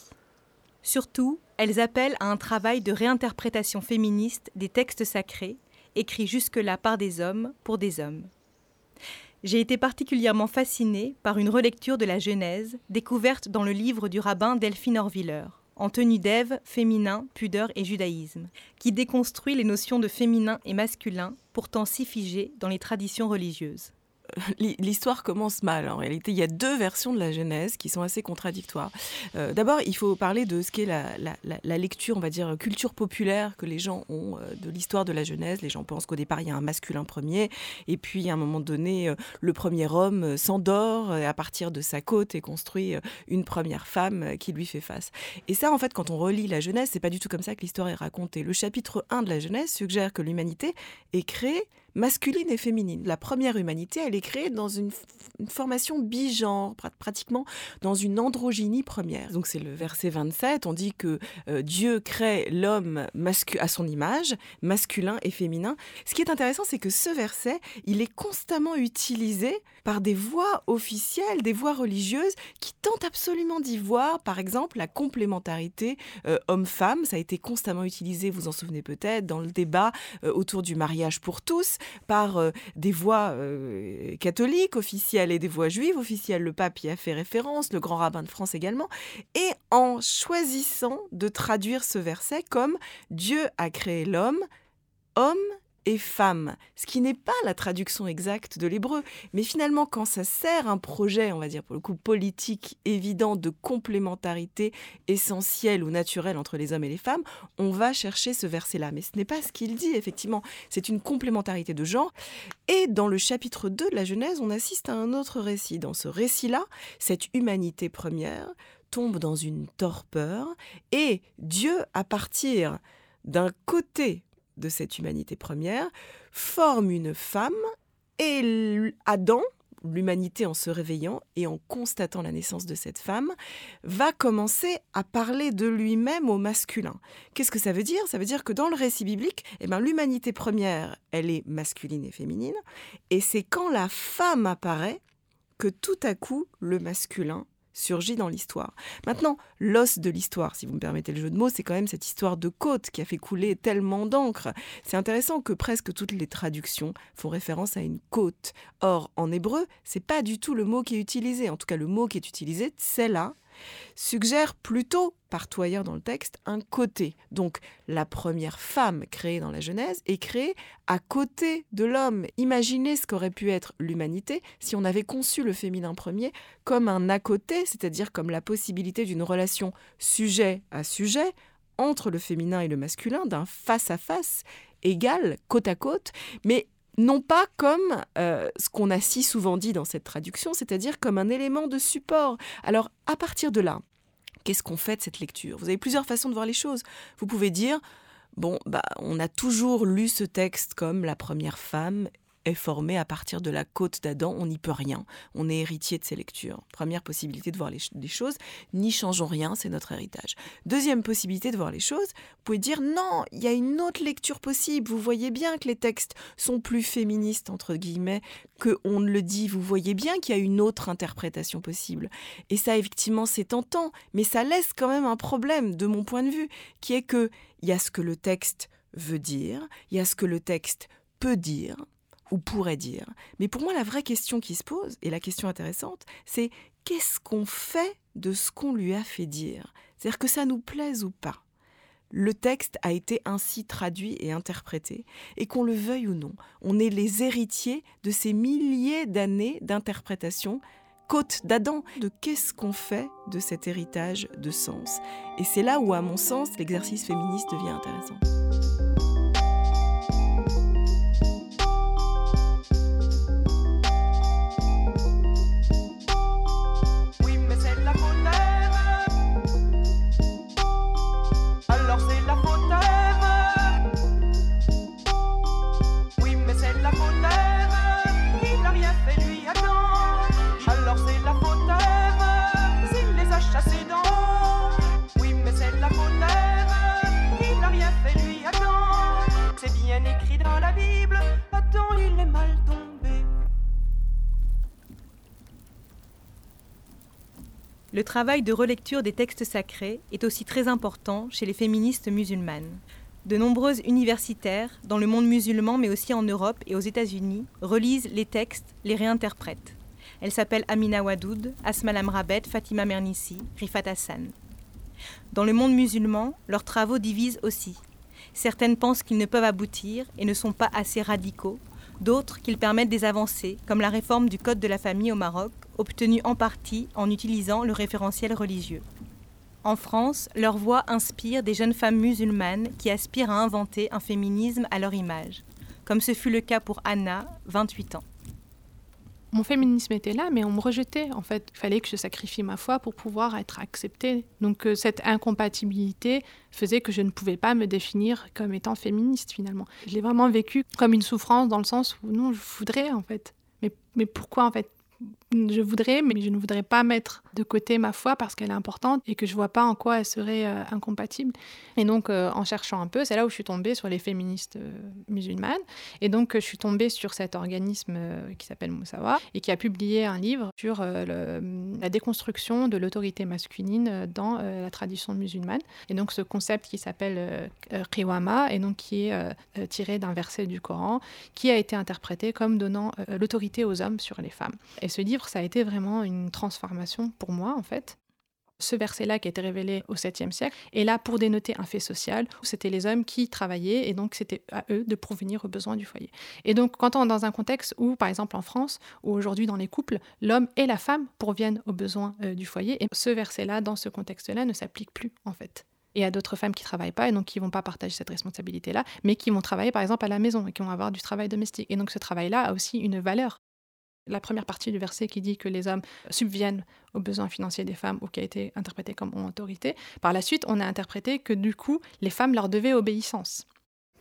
Surtout, elles appellent à un travail de réinterprétation féministe des textes sacrés, écrits jusque-là par des hommes pour des hommes. J'ai été particulièrement fascinée par une relecture de la Genèse, découverte dans le livre du rabbin Delphine Orviller, en tenue d'Ève, féminin, pudeur et judaïsme, qui déconstruit les notions de féminin et masculin, pourtant si figées dans les traditions religieuses l'histoire commence mal. En réalité, il y a deux versions de la Genèse qui sont assez contradictoires. Euh, d'abord, il faut parler de ce qu'est la, lecture, on va dire, culture populaire que les gens ont euh, de l'histoire de la Genèse. Les gens pensent qu'au départ, il y a un masculin premier, et puis à un moment donné, euh, le premier homme s'endort à partir de sa côte et construit une première femme qui lui fait face. Et ça, en fait, quand on relit la Genèse, c'est pas du tout comme ça que l'histoire est racontée. Le chapitre 1 de la Genèse suggère que l'humanité est créée masculine et féminine. La première humanité, elle est créée dans une, formation bigenre, pratiquement dans une androgynie première. Donc c'est le verset 27, on dit que euh, Dieu crée l'homme à son image, masculin et féminin. Ce qui est intéressant, c'est que ce verset, il est constamment utilisé par des voix officielles, des voix religieuses qui tentent absolument d'y voir, par exemple, la complémentarité euh, homme-femme. Ça a été constamment utilisé, vous en souvenez peut-être, dans le débat euh, autour du mariage pour tous par euh, des voix euh, catholiques officielles et des voix juives officielles. Le pape y a fait référence, le grand rabbin de France également. Et en choisissant de traduire ce verset comme Dieu a créé l'homme, homme et femme, ce qui n'est pas la traduction exacte de l'hébreu. Mais finalement, quand ça sert un projet, on va dire pour le coup politique évident de complémentarité essentielle ou naturelle entre les hommes et les femmes, on va chercher ce verset-là. Mais ce n'est pas ce qu'il dit, effectivement. C'est une complémentarité de genre. Et dans le chapitre 2 de la Genèse, on assiste à un autre récit. Dans ce récit-là, cette humanité première tombe dans une torpeur et Dieu, à partir d'un côté de cette humanité première, forme une femme et Adam, l'humanité en se réveillant et en constatant la naissance de cette femme, va commencer à parler de lui-même au masculin. Qu'est-ce que ça veut dire? Ça veut dire que dans le récit biblique, eh ben, l'humanité première, elle est masculine et féminine, et c'est quand la femme apparaît que tout à coup, le masculin surgit dans l'histoire. Maintenant, l'os de l'histoire, si vous me permettez le jeu de mots, c'est quand même cette histoire de côte qui a fait couler tellement d'encre. C'est intéressant que presque toutes les traductions font référence à une côte. Or, en hébreu, c'est pas du tout le mot qui est utilisé. En tout cas, le mot qui est utilisé, c'est là, suggère plutôt, par toyeur dans le texte, un côté. Donc la première femme créée dans la Genèse est créée à côté de l'homme. Imaginez ce qu'aurait pu être l'humanité si on avait conçu le féminin premier comme un à côté, c'est-à-dire comme la possibilité d'une relation sujet à sujet entre le féminin et le masculin, d'un face à face égal, côte à côte, mais non pas comme euh, ce qu'on a si souvent dit dans cette traduction, c'est-à-dire comme un élément de support. Alors, à partir de là, qu'est-ce qu'on fait de cette lecture? Vous avez plusieurs façons de voir les choses. Vous pouvez dire, bon, bah, on a toujours lu ce texte comme la première femme est formé à partir de la côte d'Adam, on n'y peut rien. On est héritier de ses lectures. Première possibilité de voir les, choses, n'y changeons rien, c'est notre héritage. Deuxième possibilité de voir les choses, vous pouvez dire non, il y a une autre lecture possible. Vous voyez bien que les textes sont plus féministes, entre guillemets, que on le dit. Vous voyez bien qu'il y a une autre interprétation possible. Et ça, effectivement, c'est tentant, mais ça laisse quand même un problème, de mon point de vue, qui est que il y a ce que le texte veut dire, il y a ce que le texte peut dire ou pourrait dire. Mais pour moi, la vraie question qui se pose, et la question intéressante, c'est qu'est-ce qu'on fait de ce qu'on lui a fait dire? C'est-à-dire que ça nous plaise ou pas? Le texte a été ainsi traduit et interprété, et qu'on le veuille ou non, on est les héritiers de ces milliers d'années d'interprétation, côte d'Adam, de qu'est-ce qu'on fait de cet héritage de sens? Et c'est là où, à mon sens, l'exercice féministe devient intéressant. Le travail de relecture des textes sacrés est aussi très important chez les féministes musulmanes. De nombreuses universitaires, dans le monde musulman mais aussi en Europe et aux États-Unis, relisent les textes, les réinterprètent. Elles s'appellent Amina Wadoud, Asma Lamrabet, Fatima Mernissi, Rifat Hassan. Dans le monde musulman, leurs travaux divisent aussi. Certaines pensent qu'ils ne peuvent aboutir et ne sont pas assez radicaux, d'autres qu'ils permettent des avancées, comme la réforme du Code de la famille au Maroc, obtenue en partie en utilisant le référentiel religieux. En France, leur voix inspire des jeunes femmes musulmanes qui aspirent à inventer un féminisme à leur image, comme ce fut le cas pour Anna, 28 ans mon féminisme était là, mais on me rejetait. En fait, il fallait que je sacrifie ma foi pour pouvoir être acceptée. Donc euh, cette incompatibilité faisait que je ne pouvais pas me définir comme étant féministe finalement. Je l'ai vraiment vécu comme une souffrance dans le sens où non, je voudrais en fait. Mais, mais pourquoi en fait? Je voudrais, mais je ne voudrais pas mettre de côté ma foi parce qu'elle est importante et que je vois pas en quoi elle serait euh, incompatible. Et donc, euh, en cherchant un peu, c'est là où je suis tombée sur les féministes euh, musulmanes. Et donc, je suis tombée sur cet organisme qui s'appelle Moussawa et qui a publié un livre sur la déconstruction de l'autorité masculine dans la tradition musulmane. Et donc, ce concept qui s'appelle Qiwama et donc qui est tiré d'un verset du Coran qui a été interprété comme donnant l'autorité aux hommes sur les femmes. Et ce livre, ça a été vraiment une transformation pour moi, en fait. Ce verset-là qui a été révélé au 7e siècle est là pour dénoter un fait social où c'était les hommes qui travaillaient et donc c'était à eux de provenir aux besoins du foyer. Et donc quand on est dans un contexte où, par exemple en France, ou aujourd'hui dans les couples, l'homme et la femme proviennent aux besoins euh, du foyer, et ce verset-là, dans ce contexte-là, ne s'applique plus en fait et à d'autres femmes qui travaillent pas et donc qui vont pas partager cette responsabilité-là, mais qui vont travailler par exemple à la maison et qui vont avoir du travail domestique. Et donc ce travail-là a aussi une valeur la première partie du verset qui dit que les hommes subviennent aux besoins financiers des femmes ou qui a été interprété comme autorité. Par la suite, on a interprété que du coup, les femmes leur devaient obéissance.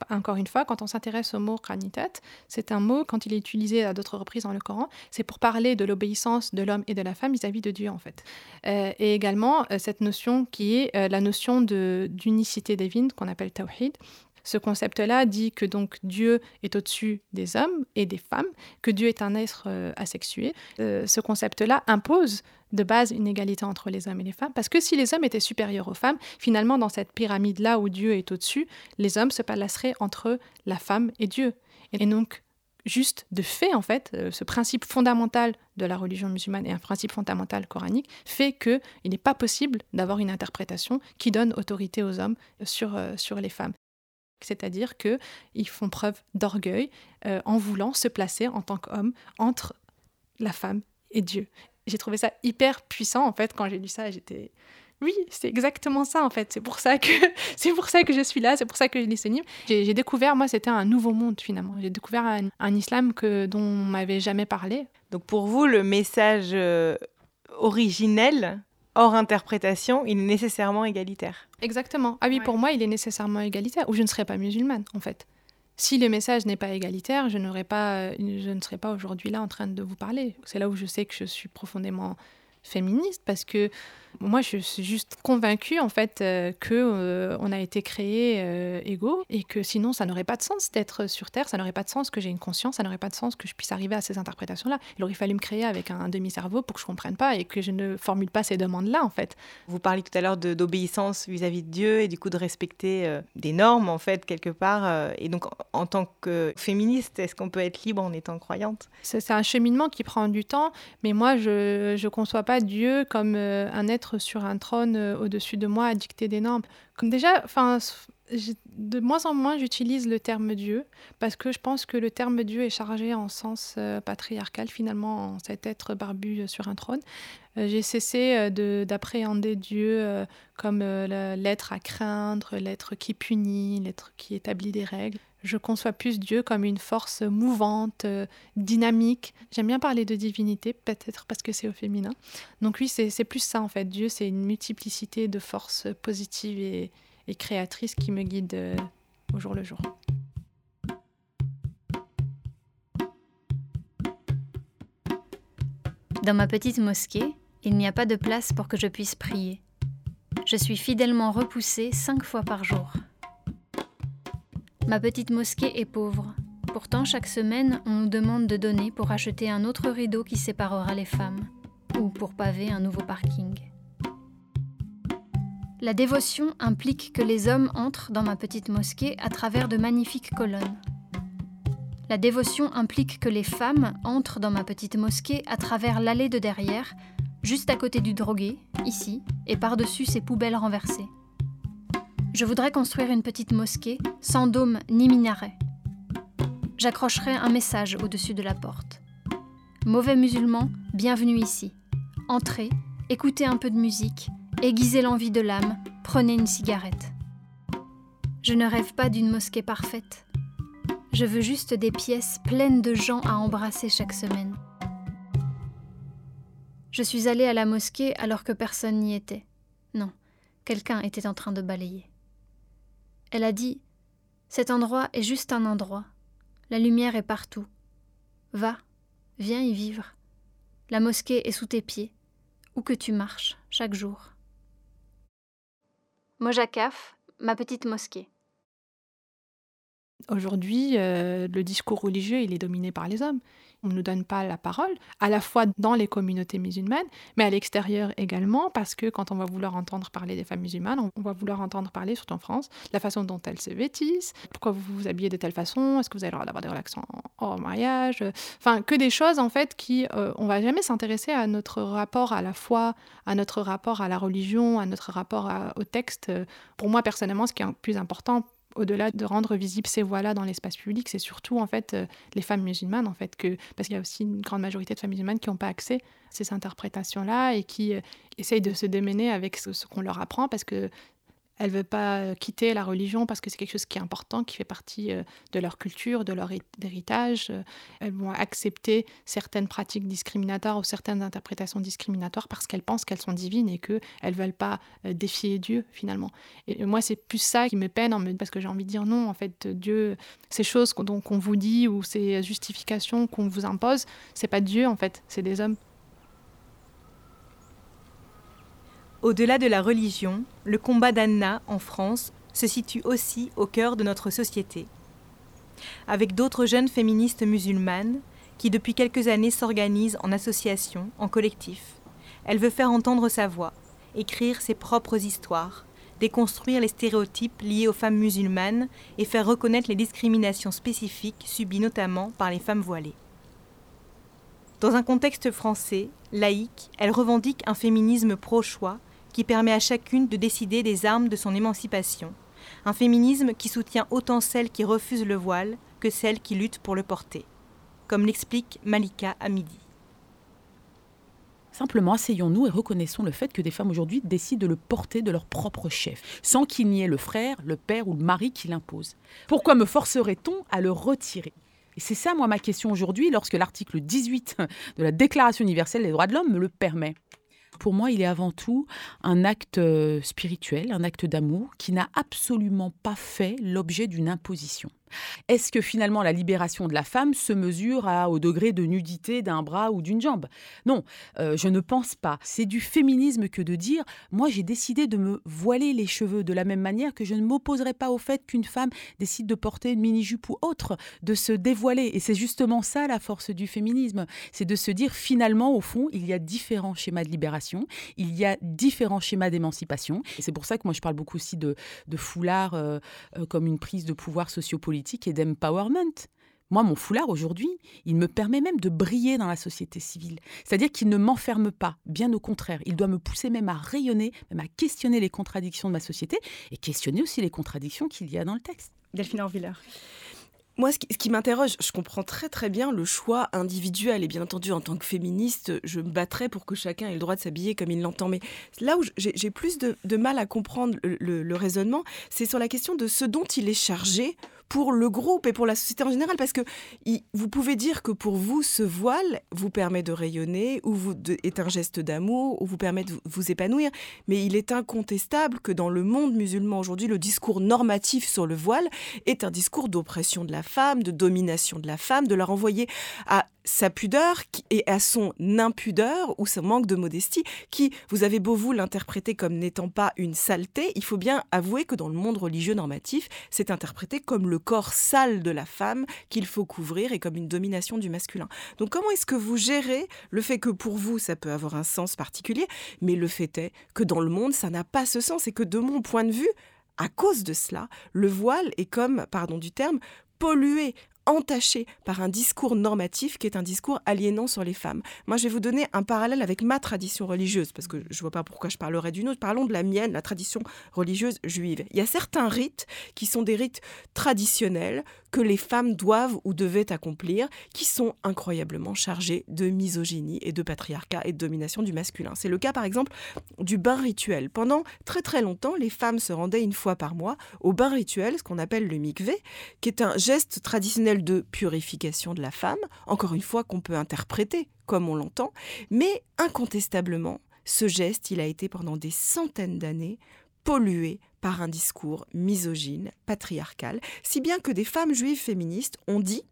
Encore une fois, quand on s'intéresse au mot kranitet, c'est un mot, quand il est utilisé à d'autres reprises dans le Coran, c'est pour parler de l'obéissance de l'homme et de la femme vis-à-vis de Dieu, en fait. Euh, et également, euh, cette notion qui est euh, la notion d'unicité divine, qu'on appelle tawhid, ce concept-là dit que donc Dieu est au-dessus des hommes et des femmes, que Dieu est un être euh, asexué. Euh, ce concept-là impose de base une égalité entre les hommes et les femmes, parce que si les hommes étaient supérieurs aux femmes, finalement dans cette pyramide-là où Dieu est au-dessus, les hommes se placeraient entre la femme et Dieu. Et donc juste de fait, en fait, euh, ce principe fondamental de la religion musulmane et un principe fondamental coranique fait qu'il n'est pas possible d'avoir une interprétation qui donne autorité aux hommes sur, sur les femmes. C'est-à-dire qu'ils font preuve d'orgueil euh, en voulant se placer en tant qu'homme entre la femme et Dieu. J'ai trouvé ça hyper puissant en fait quand j'ai lu ça. J'étais oui, c'est exactement ça en fait. C'est pour ça que pour ça que je suis là. C'est pour ça que je lis ce livre. J'ai découvert moi c'était un nouveau monde finalement. J'ai découvert un, islam que dont on m'avait jamais parlé. Donc pour vous le message euh, originel hors interprétation, il est nécessairement égalitaire. Exactement. Ah oui, pour moi, il est nécessairement égalitaire, ou je ne serais pas musulmane, en fait. Si le message n'est pas égalitaire, je, pas, je ne serais pas aujourd'hui là en train de vous parler. C'est là où je sais que je suis profondément féministe, parce que Moi, je suis juste convaincue en fait euh, que euh, on a été créés euh, égaux et que sinon, ça n'aurait pas de sens d'être sur Terre, ça n'aurait pas de sens que j'ai une conscience, ça n'aurait pas de sens que je puisse arriver à ces interprétations-là. Il aurait fallu me créer avec un, demi-cerveau pour que je comprenne pas et que je ne formule pas ces demandes-là en fait. Vous parliez tout à l'heure d'obéissance vis-à-vis de Dieu et du coup de respecter des normes en fait quelque part. et donc, en tant que féministe, est-ce qu'on peut être libre en étant croyante? C'est un cheminement qui prend du temps, mais moi, je ne conçois pas Dieu comme un être sur un trône euh, au-dessus de moi à dicter des normes. Comme déjà, de moins en moins j'utilise le terme Dieu parce que je pense que le terme Dieu est chargé en sens euh, patriarcal finalement en cet être barbu euh, sur un trône. J'ai cessé d'appréhender Dieu comme l'être à craindre, l'être qui punit, l'être qui établit des règles je conçois plus Dieu comme une force mouvante, euh, dynamique. J'aime bien parler de divinité, peut-être parce que c'est au féminin. Donc oui, c'est plus ça en fait. Dieu, c'est une multiplicité de forces positives et, créatrices qui me guident euh, au jour le jour. Dans ma petite mosquée, il n'y a pas de place pour que je puisse prier. Je suis fidèlement repoussée cinq fois par jour. Ma petite mosquée est pauvre. Pourtant, chaque semaine, on nous demande de donner pour acheter un autre rideau qui séparera les femmes, ou pour paver un nouveau parking. La dévotion implique que les hommes entrent dans ma petite mosquée à travers de magnifiques colonnes. La dévotion implique que les femmes entrent dans ma petite mosquée à travers l'allée de derrière, juste à côté du drogué, ici, et par-dessus ces poubelles renversées. Je voudrais construire une petite mosquée, sans dôme ni minaret. J'accrocherai un message au-dessus de la porte. Mauvais musulmans, bienvenue ici. Entrez, écoutez un peu de musique, aiguisez l'envie de l'âme, prenez une cigarette. Je ne rêve pas d'une mosquée parfaite. Je veux juste des pièces pleines de gens à embrasser chaque semaine. Je suis allée à la mosquée alors que personne n'y était. Non, quelqu'un était en train de balayer. Elle a dit Cet endroit est juste un endroit. La lumière est partout. Va, viens y vivre. La mosquée est sous tes pieds, où que tu marches chaque jour. Mojakaf, ma petite mosquée. Aujourd'hui, euh, le discours religieux, il est dominé par les hommes on ne nous donne pas la parole, à la fois dans les communautés musulmanes, mais à l'extérieur également, parce que quand on va vouloir entendre parler des femmes musulmanes, on va vouloir entendre parler, surtout en France, la façon dont elles se vêtissent, pourquoi vous vous habillez de telle façon, est-ce que vous avez le droit d'avoir des relations hors mariage, enfin, que des choses en fait qui, euh, on va jamais s'intéresser à notre rapport à la foi, à notre rapport à la religion, à notre rapport au texte. Pour moi, personnellement, ce qui est plus important au-delà de rendre visibles ces voix-là dans l'espace public, c'est surtout en fait euh, les femmes musulmanes en fait que parce qu'il y a aussi une grande majorité de femmes musulmanes qui n'ont pas accès à ces interprétations-là et qui euh, essayent de se démener avec ce qu'on leur apprend parce que elles ne veulent pas euh, quitter la religion parce que c'est quelque chose qui est important, qui fait partie euh, de leur culture, de leur héritage. Euh, elles vont accepter certaines pratiques discriminatoires ou certaines interprétations discriminatoires parce qu'elles pensent qu'elles sont divines et qu'elles ne veulent pas défier Dieu finalement. Et moi, c'est plus ça qui me peine parce que j'ai envie de dire non, en fait, Dieu, ces choses qu'on vous dit ou ces justifications qu'on vous impose, c'est pas Dieu en fait, c'est des hommes. Au-delà de la religion, le combat d'Anna en France se situe aussi au cœur de notre société. Avec d'autres jeunes féministes musulmanes qui depuis quelques années s'organisent en association, en collectif, elle veut faire entendre sa voix, écrire ses propres histoires, déconstruire les stéréotypes liés aux femmes musulmanes et faire reconnaître les discriminations spécifiques subies notamment par les femmes voilées. Dans un contexte français, laïque, elle revendique un féminisme pro-choix qui permet à chacune de décider des armes de son émancipation, un féminisme qui soutient autant celles qui refusent le voile que celles qui luttent pour le porter, comme l'explique Malika Hamidi. Simplement, asseyons-nous et reconnaissons le fait que des femmes aujourd'hui décident de le porter de leur propre chef, sans qu'il n'y ait le frère, le père ou le mari qui l'impose. Pourquoi me forcerait-on à le retirer? Et c'est ça, moi, ma question aujourd'hui, lorsque l'article 18 de la Déclaration universelle des droits de l'homme me le permet. Pour moi, il est avant tout un acte euh, spirituel, un acte d'amour qui n'a absolument pas fait l'objet d'une imposition. Est-ce que finalement la libération de la femme se mesure à, au degré de nudité d'un bras ou d'une jambe? Non, euh, je ne pense pas. C'est du féminisme que de dire, moi j'ai décidé de me voiler les cheveux de la même manière que je ne m'opposerai pas au fait qu'une femme décide de porter une mini-jupe ou autre, de se dévoiler. Et c'est justement ça la force du féminisme, c'est de se dire finalement, au fond, il y a différents schémas de libération, il y a différents schémas d'émancipation. Et c'est pour ça que moi je parle beaucoup aussi de, foulard euh, euh, comme une prise de pouvoir sociopolitique et d'empowerment. Moi, mon foulard aujourd'hui, il me permet même de briller dans la société civile. C'est-à-dire qu'il ne m'enferme pas, bien au contraire. Il doit me pousser même à rayonner, même à questionner les contradictions de ma société et questionner aussi les contradictions qu'il y a dans le texte. Delphine Orviller. Moi, ce qui, m'interroge, je comprends très très bien le choix individuel et bien entendu, en tant que féministe, je me battrais pour que chacun ait le droit de s'habiller comme il l'entend. Mais là où j'ai plus de, mal à comprendre le raisonnement, c'est sur la question de ce dont il est chargé pour le groupe et pour la société en général Parce que vous pouvez dire que pour vous, ce voile vous permet de rayonner, ou est un geste d'amour, ou vous permet de vous épanouir, mais il est incontestable que dans le monde musulman aujourd'hui, le discours normatif sur le voile est un discours d'oppression de la femme, de domination de la femme, de la renvoyer à sa pudeur et à son impudeur ou son manque de modestie, qui, vous avez beau vous l'interpréter comme n'étant pas une saleté, il faut bien avouer que dans le monde religieux normatif, c'est interprété comme le corps sale de la femme qu'il faut couvrir et comme une domination du masculin. Donc comment est-ce que vous gérez le fait que pour vous, ça peut avoir un sens particulier, mais le fait est que dans le monde, ça n'a pas ce sens et que de mon point de vue, à cause de cela, le voile est comme, pardon du terme, pollué entaché par un discours normatif qui est un discours aliénant sur les femmes. Moi, je vais vous donner un parallèle avec ma tradition religieuse, parce que je ne vois pas pourquoi je parlerais d'une autre. Parlons de la mienne, la tradition religieuse juive. Il y a certains rites qui sont des rites traditionnels que les femmes doivent ou devaient accomplir, qui sont incroyablement chargés de misogynie et de patriarcat et de domination du masculin. C'est le cas par exemple du bain rituel. Pendant très très longtemps, les femmes se rendaient une fois par mois au bain rituel, ce qu'on appelle le mikvé, qui est un geste traditionnel de purification de la femme, encore une fois qu'on peut interpréter comme on l'entend, mais incontestablement, ce geste, il a été pendant des centaines d'années pollué par un discours misogyne, patriarcal, si bien que des femmes juives féministes ont dit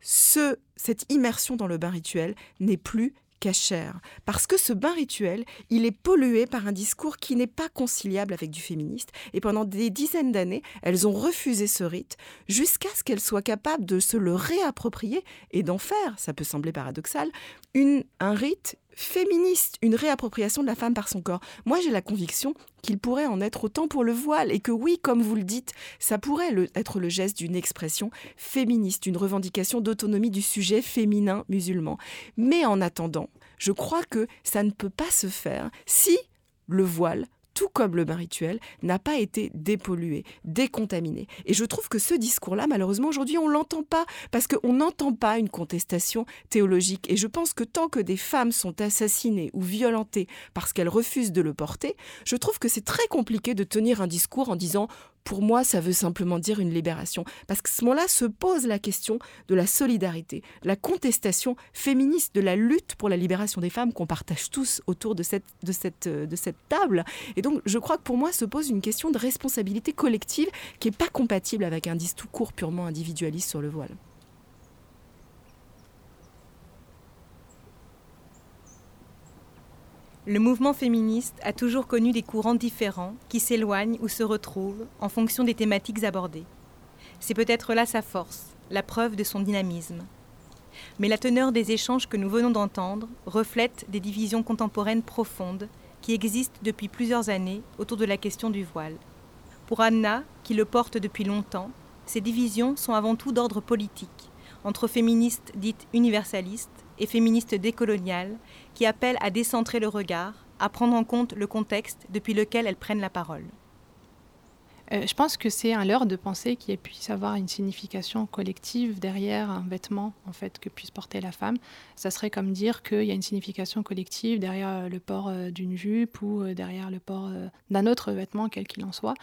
ce, cette immersion dans le bain rituel n'est plus cachère. Parce que ce bain rituel, il est pollué par un discours qui n'est pas conciliable avec du féministe. Et pendant des dizaines d'années, elles ont refusé ce rite jusqu'à ce qu'elles soient capables de se le réapproprier et d'en faire, ça peut sembler paradoxal, une, un rite féministe, une réappropriation de la femme par son corps. Moi, j'ai la conviction qu'il pourrait en être autant pour le voile et que oui, comme vous le dites, ça pourrait être le geste d'une expression féministe, une revendication d'autonomie du sujet féminin musulman. Mais en attendant, je crois que ça ne peut pas se faire si le voile tout comme le bain rituel, n'a pas été dépollué, décontaminé. Et je trouve que ce discours-là, malheureusement, aujourd'hui, on l'entend pas, parce qu'on n'entend pas une contestation théologique. Et je pense que tant que des femmes sont assassinées ou violentées parce qu'elles refusent de le porter, je trouve que c'est très compliqué de tenir un discours en disant pour moi, ça veut simplement dire une libération. Parce qu'à ce moment-là se pose la question de la solidarité, la contestation féministe, de la lutte pour la libération des femmes qu'on partage tous autour de cette, de, cette, de cette table. Et donc, je crois que pour moi se pose une question de responsabilité collective qui n'est pas compatible avec un discours purement individualiste sur le voile. Le mouvement féministe a toujours connu des courants différents qui s'éloignent ou se retrouvent en fonction des thématiques abordées. C'est peut-être là sa force, la preuve de son dynamisme. Mais la teneur des échanges que nous venons d'entendre reflète des divisions contemporaines profondes qui existent depuis plusieurs années autour de la question du voile. Pour Anna, qui le porte depuis longtemps, ces divisions sont avant tout d'ordre politique, entre féministes dites universalistes et féministes décoloniales qui appellent à décentrer le regard, à prendre en compte le contexte depuis lequel elles prennent la parole. Euh, je pense que c'est un leurre de penser qu'il puisse avoir une signification collective derrière un vêtement en fait que puisse porter la femme. Ça serait comme dire qu'il y a une signification collective derrière le port euh, d'une jupe ou euh, derrière le port d'un autre vêtement, quel qu'il en soit.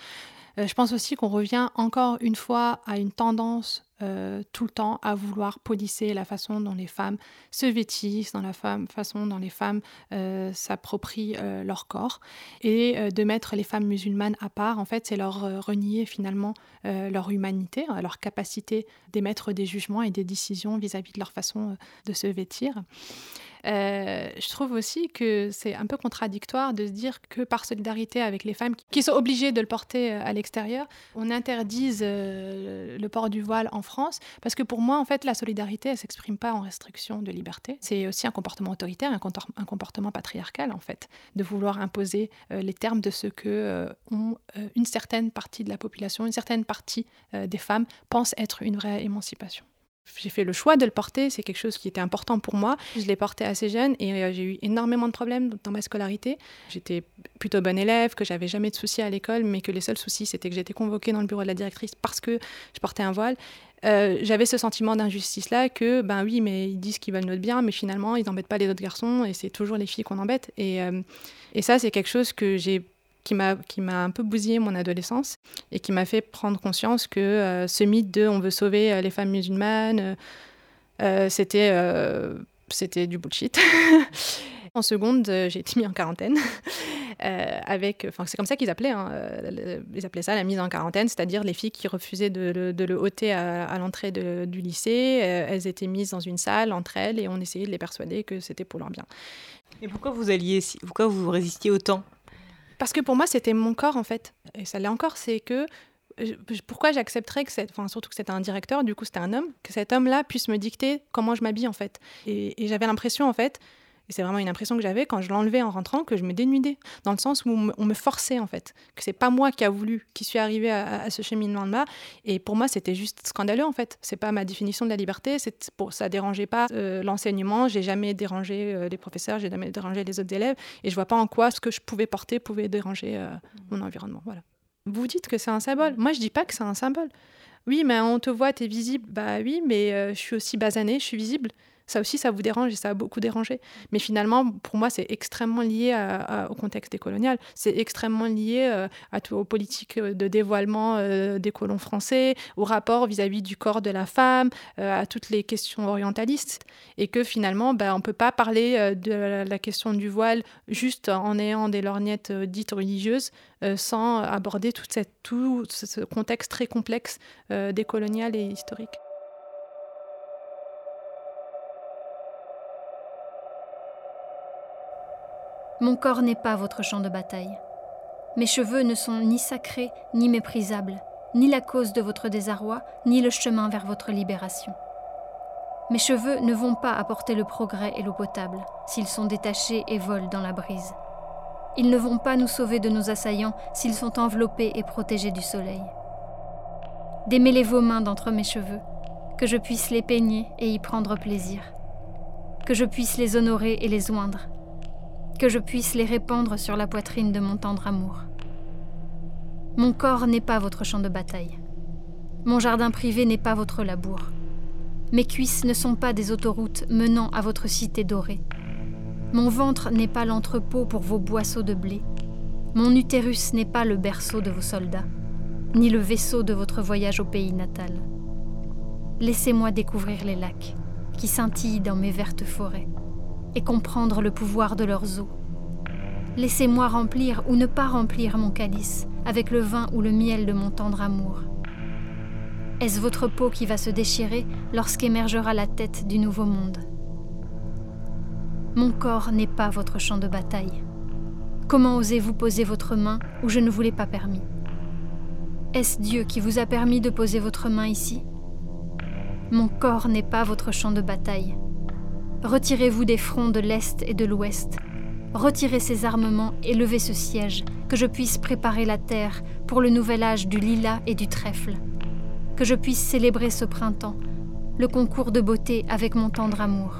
Je pense aussi qu'on revient encore une fois à une tendance euh, tout le temps à vouloir polisser la façon dont les femmes se vêtissent, dans la façon dont les femmes euh, s'approprient euh, leur corps. Et de mettre les femmes musulmanes à part, en fait, c'est leur renier finalement leur humanité, leur capacité d'émettre des jugements et des décisions vis-à-vis de leur façon de se vêtir. Euh, je trouve aussi que c'est un peu contradictoire de se dire que par solidarité avec les femmes qui sont obligées de le porter euh, à l'extérieur, on interdise euh, le port du voile en France. Parce que pour moi, en fait, la solidarité, elle s'exprime pas en restriction de liberté. C'est aussi un comportement autoritaire, un, comportement patriarcal, en fait, de vouloir imposer les termes de ce que une certaine partie de la population, une certaine partie des femmes pensent être une vraie émancipation j'ai fait le choix de le porter, c'est quelque chose qui était important pour moi. Je l'ai porté assez jeune et euh, j'ai eu énormément de problèmes dans ma scolarité. J'étais plutôt bonne élève, que j'avais jamais de soucis à l'école, mais que les seuls soucis c'était que j'étais convoquée dans le bureau de la directrice parce que je portais un voile. Euh, j'avais ce sentiment d'injustice là que ben oui mais ils disent qu'ils veulent notre bien mais finalement ils n'embêtent pas les autres garçons et c'est toujours les filles qu'on embête et, euh, et ça c'est quelque chose que j'ai qui m'a un peu bousillé mon adolescence et qui m'a fait prendre conscience que euh, ce mythe de on veut sauver euh, les femmes musulmanes euh, c'était c'était du bullshit. en seconde, j'ai été mis en quarantaine. avec, enfin, c'est comme ça qu'ils appelaient, hein, ils appelaient ça la mise en quarantaine, c'est-à-dire les filles qui refusaient de, de le ôter à l'entrée du lycée, elles étaient mises dans une salle entre elles et on essayait de les persuader que c'était pour leur bien. Et pourquoi vous alliez, pourquoi vous résistiez autant? Parce que pour moi, c'était mon corps, en fait. Et ça l'est encore, c'est que euh, pourquoi j'accepterais que c'est, enfin surtout que c'était un directeur, du coup c'était un homme, que cet homme-là puisse me dicter comment je m'habille en fait. Et, et j'avais l'impression en fait et c'est vraiment une impression que j'avais quand je l'enlevais en rentrant, que je me dénudais, dans le sens où on me forçait en fait, que c'est pas moi qui a voulu, qui suis arrivée à, ce cheminement-là. Et pour moi, c'était juste scandaleux en fait. C'est pas ma définition de la liberté. C'est pour ça dérangeait pas euh, l'enseignement. J'ai jamais dérangé euh, les professeurs, j'ai jamais dérangé les autres élèves. Et je vois pas en quoi ce que je pouvais porter pouvait déranger euh, mon environnement. Voilà. Vous dites que c'est un symbole. Moi, je dis pas que c'est un symbole. Oui, mais on te voit, tu es visible. Bah oui, mais je suis aussi basanée, je suis visible. Ça aussi, ça vous dérange et ça a beaucoup dérangé. Mais finalement, pour moi, c'est extrêmement lié au contexte décolonial. C'est extrêmement lié euh, à aux politiques de dévoilement euh, des colons français, au rapport vis-à-vis du corps de la femme, euh, à toutes les questions orientalistes. Et que finalement, ben, on ne peut pas parler de la question du voile juste en ayant des lorgnettes dites religieuses sans aborder tout ce contexte très complexe décolonial et historique. Mon corps n'est pas votre champ de bataille. Mes cheveux ne sont ni sacrés ni méprisables, ni la cause de votre désarroi, ni le chemin vers votre libération. Mes cheveux ne vont pas apporter le progrès et l'eau potable s'ils sont détachés et volent dans la brise. Ils ne vont pas nous sauver de nos assaillants s'ils sont enveloppés et protégés du soleil. Démêlez vos mains d'entre mes cheveux, que je puisse les peigner et y prendre plaisir, que je puisse les honorer et les oindre, que je puisse les répandre sur la poitrine de mon tendre amour. Mon corps n'est pas votre champ de bataille. Mon jardin privé n'est pas votre labour. Mes cuisses ne sont pas des autoroutes menant à votre cité dorée. Mon ventre n'est pas l'entrepôt pour vos boisseaux de blé. Mon utérus n'est pas le berceau de vos soldats, ni le vaisseau de votre voyage au pays natal. Laissez-moi découvrir les lacs qui scintillent dans mes vertes forêts et comprendre le pouvoir de leurs eaux. Laissez-moi remplir ou ne pas remplir mon calice avec le vin ou le miel de mon tendre amour. Est-ce votre peau qui va se déchirer lorsqu'émergera la tête du nouveau monde? Mon corps n'est pas votre champ de bataille. Comment osez-vous poser votre main où je ne vous l'ai pas permis? Est-ce Dieu qui vous a permis de poser votre main ici? Mon corps n'est pas votre champ de bataille. Retirez-vous des fronts de l'Est et de l'Ouest. Retirez ces armements et levez ce siège, que je puisse préparer la terre pour le nouvel âge du lilas et du trèfle. Que je puisse célébrer ce printemps, le concours de beauté avec mon tendre amour.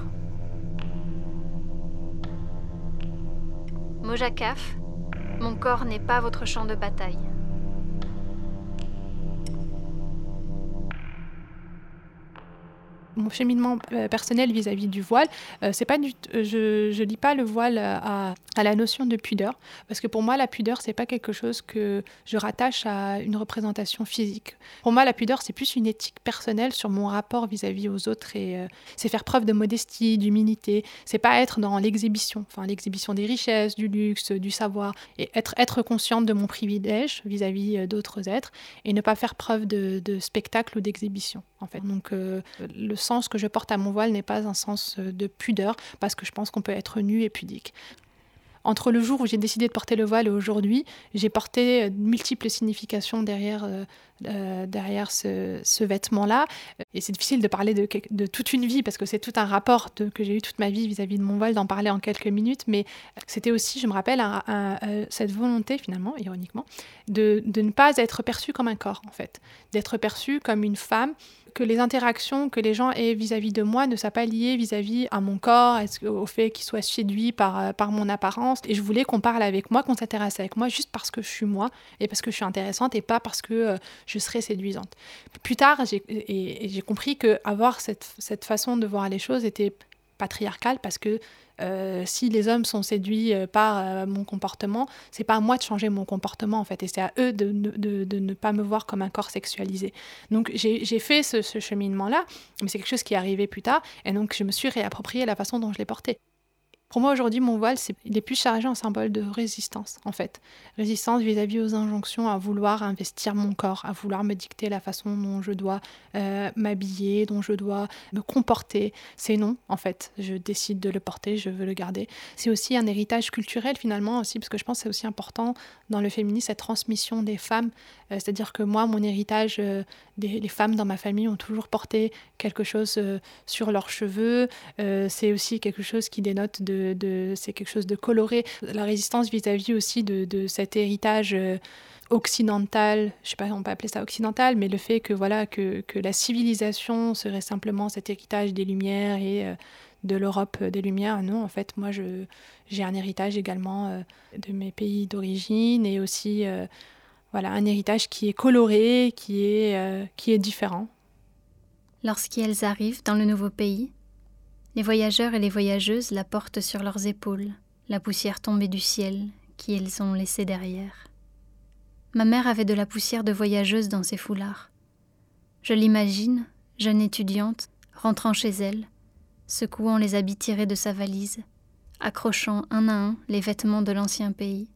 Mojakaf, mon corps n'est pas votre champ de bataille. Mon cheminement euh, personnel vis-à-vis du voile, euh, c'est pas du je je lis pas le voile à, à, la notion de pudeur parce que pour moi la pudeur c'est pas quelque chose que je rattache à une représentation physique. Pour moi la pudeur c'est plus une éthique personnelle sur mon rapport vis-à-vis aux autres et euh, c'est faire preuve de modestie, d'humilité, c'est pas être dans l'exhibition, enfin l'exhibition des richesses, du luxe, du savoir et être être consciente de mon privilège vis-à-vis d'autres êtres et ne pas faire preuve de spectacle ou d'exhibition en fait. Donc le sens que je porte à mon voile n'est pas un sens euh, de pudeur, parce que je pense qu'on peut être nu et pudique. Entre le jour où j'ai décidé de porter le voile et aujourd'hui, j'ai porté euh, multiples significations derrière, euh, derrière ce, vêtement-là. Et c'est difficile de parler de, de, toute une vie parce que c'est tout un rapport que j'ai eu toute ma vie vis-à-vis de mon voile, d'en parler en quelques minutes. Mais c'était aussi, je me rappelle, cette volonté finalement, ironiquement, de, de ne pas être perçue comme un corps en fait, d'être perçue comme une femme que les interactions que les gens aient vis-à-vis de moi ne soient pas liées vis-à-vis à mon corps, au fait qu'ils soient séduits par, euh, par mon apparence. Et je voulais qu'on parle avec moi, qu'on s'intéresse avec moi juste parce que je suis moi et parce que je suis intéressante et pas parce que euh, je serais séduisante. Plus tard, j'ai compris que avoir cette, cette façon de voir les choses était patriarcal parce que euh, si les hommes sont séduits euh, par euh, mon comportement, c'est pas à moi de changer mon comportement en fait, et c'est à eux de, de, de, ne pas me voir comme un corps sexualisé. Donc j'ai fait ce, ce cheminement-là, mais c'est quelque chose qui est arrivé plus tard, et donc je me suis réapproprié la façon dont je l'ai porté. Pour moi, aujourd'hui, mon voile, il est plus chargé en symbole de résistance, en fait. Résistance vis-à-vis aux injonctions à vouloir investir mon corps, à vouloir me dicter la façon dont je dois euh, m'habiller, dont je dois me comporter. C'est non, en fait. Je décide de le porter, je veux le garder. C'est aussi un héritage culturel, finalement, aussi, parce que je pense que c'est aussi important dans le féminisme, cette transmission des femmes. Euh, c'est-à-dire que moi, mon héritage, euh, les femmes dans ma famille ont toujours porté quelque chose sur leurs cheveux. c'est aussi quelque chose qui dénote de c'est quelque chose de coloré. La résistance vis-à-vis aussi de, cet héritage euh, occidental, je sais pas, on peut appeler ça occidental, mais le fait que voilà que, la civilisation serait simplement cet héritage des Lumières et euh, de l'Europe des Lumières. Non, en fait, moi, j'ai un héritage également euh, de mes pays d'origine et aussi voilà un héritage qui est coloré, qui est, qui est différent. Lorsqu'elles arrivent dans le nouveau pays, les voyageurs et les voyageuses la portent sur leurs épaules, la poussière tombée du ciel qui elles ont laissé derrière. Ma mère avait de la poussière de voyageuse dans ses foulards. Je l'imagine, jeune étudiante, rentrant chez elle, secouant les habits tirés de sa valise, accrochant un à un les vêtements de l'ancien pays.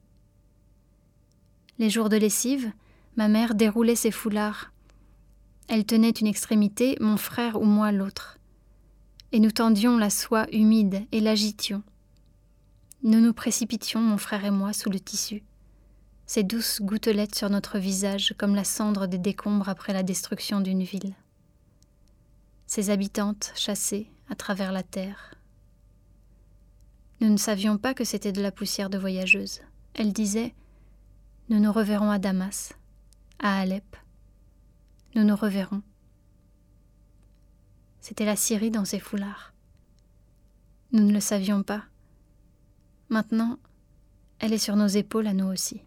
Les jours de lessive, ma mère déroulait ses foulards. Elle tenait une extrémité, mon frère ou moi l'autre et nous tendions la soie humide et l'agitions. Nous nous précipitions, mon frère et moi, sous le tissu, ces douces gouttelettes sur notre visage comme la cendre des décombres après la destruction d'une ville. Ces habitantes chassées à travers la terre. Nous ne savions pas que c'était de la poussière de voyageuse. Elle disait Nous nous reverrons à Damas, à Alep. Nous nous reverrons. C'était la Syrie dans ses foulards. Nous ne le savions pas. Maintenant, elle est sur nos épaules à nous aussi.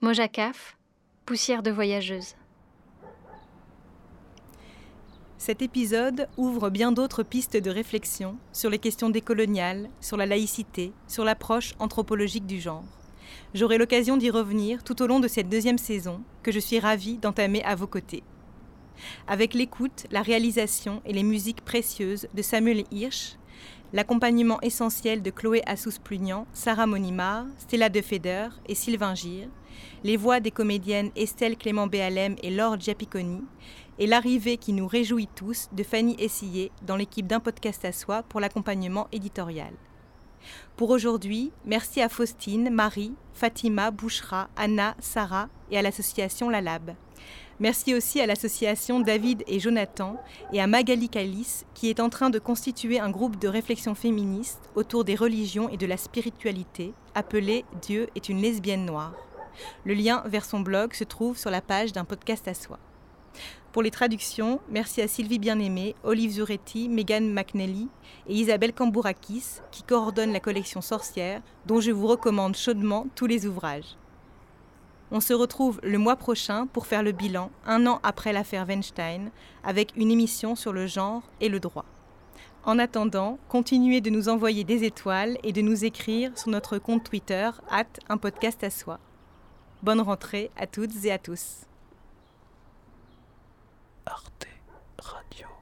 Mojakaf, poussière de voyageuse. Cet épisode ouvre bien d'autres pistes de réflexion sur les questions décoloniales, sur la laïcité, sur l'approche anthropologique du genre. J'aurai l'occasion d'y revenir tout au long de cette deuxième saison, que je suis ravie d'entamer à vos côtés avec l'écoute, la réalisation et les musiques précieuses de Samuel Hirsch, l'accompagnement essentiel de Chloé Assous-Plugnan, Sarah Monimar, Stella De Feder et Sylvain Gir, les voix des comédiennes Estelle Clément Béalem et Laure Giappiconi, et l'arrivée qui nous réjouit tous de Fanny Essillé dans l'équipe d'un podcast à soi pour l'accompagnement éditorial. Pour aujourd'hui, merci à Faustine, Marie, Fatima, Bouchra, Anna, Sarah et à l'association La Lab. Merci aussi à l'association David et Jonathan et à Magali Calice qui est en train de constituer un groupe de réflexion féministe autour des religions et de la spiritualité appelé Dieu est une lesbienne noire. Le lien vers son blog se trouve sur la page d'un podcast à soi. Pour les traductions, merci à Sylvie Bien-Aimée, Olive Zuretti, Megan McNally et Isabelle Cambourakis qui coordonnent la collection Sorcière dont je vous recommande chaudement tous les ouvrages. On se retrouve le mois prochain pour faire le bilan, un an après l'affaire Weinstein, avec une émission sur le genre et le droit. En attendant, continuez de nous envoyer des étoiles et de nous écrire sur notre compte Twitter, at un podcast à soi. Bonne rentrée à toutes et à tous. Arte Radio.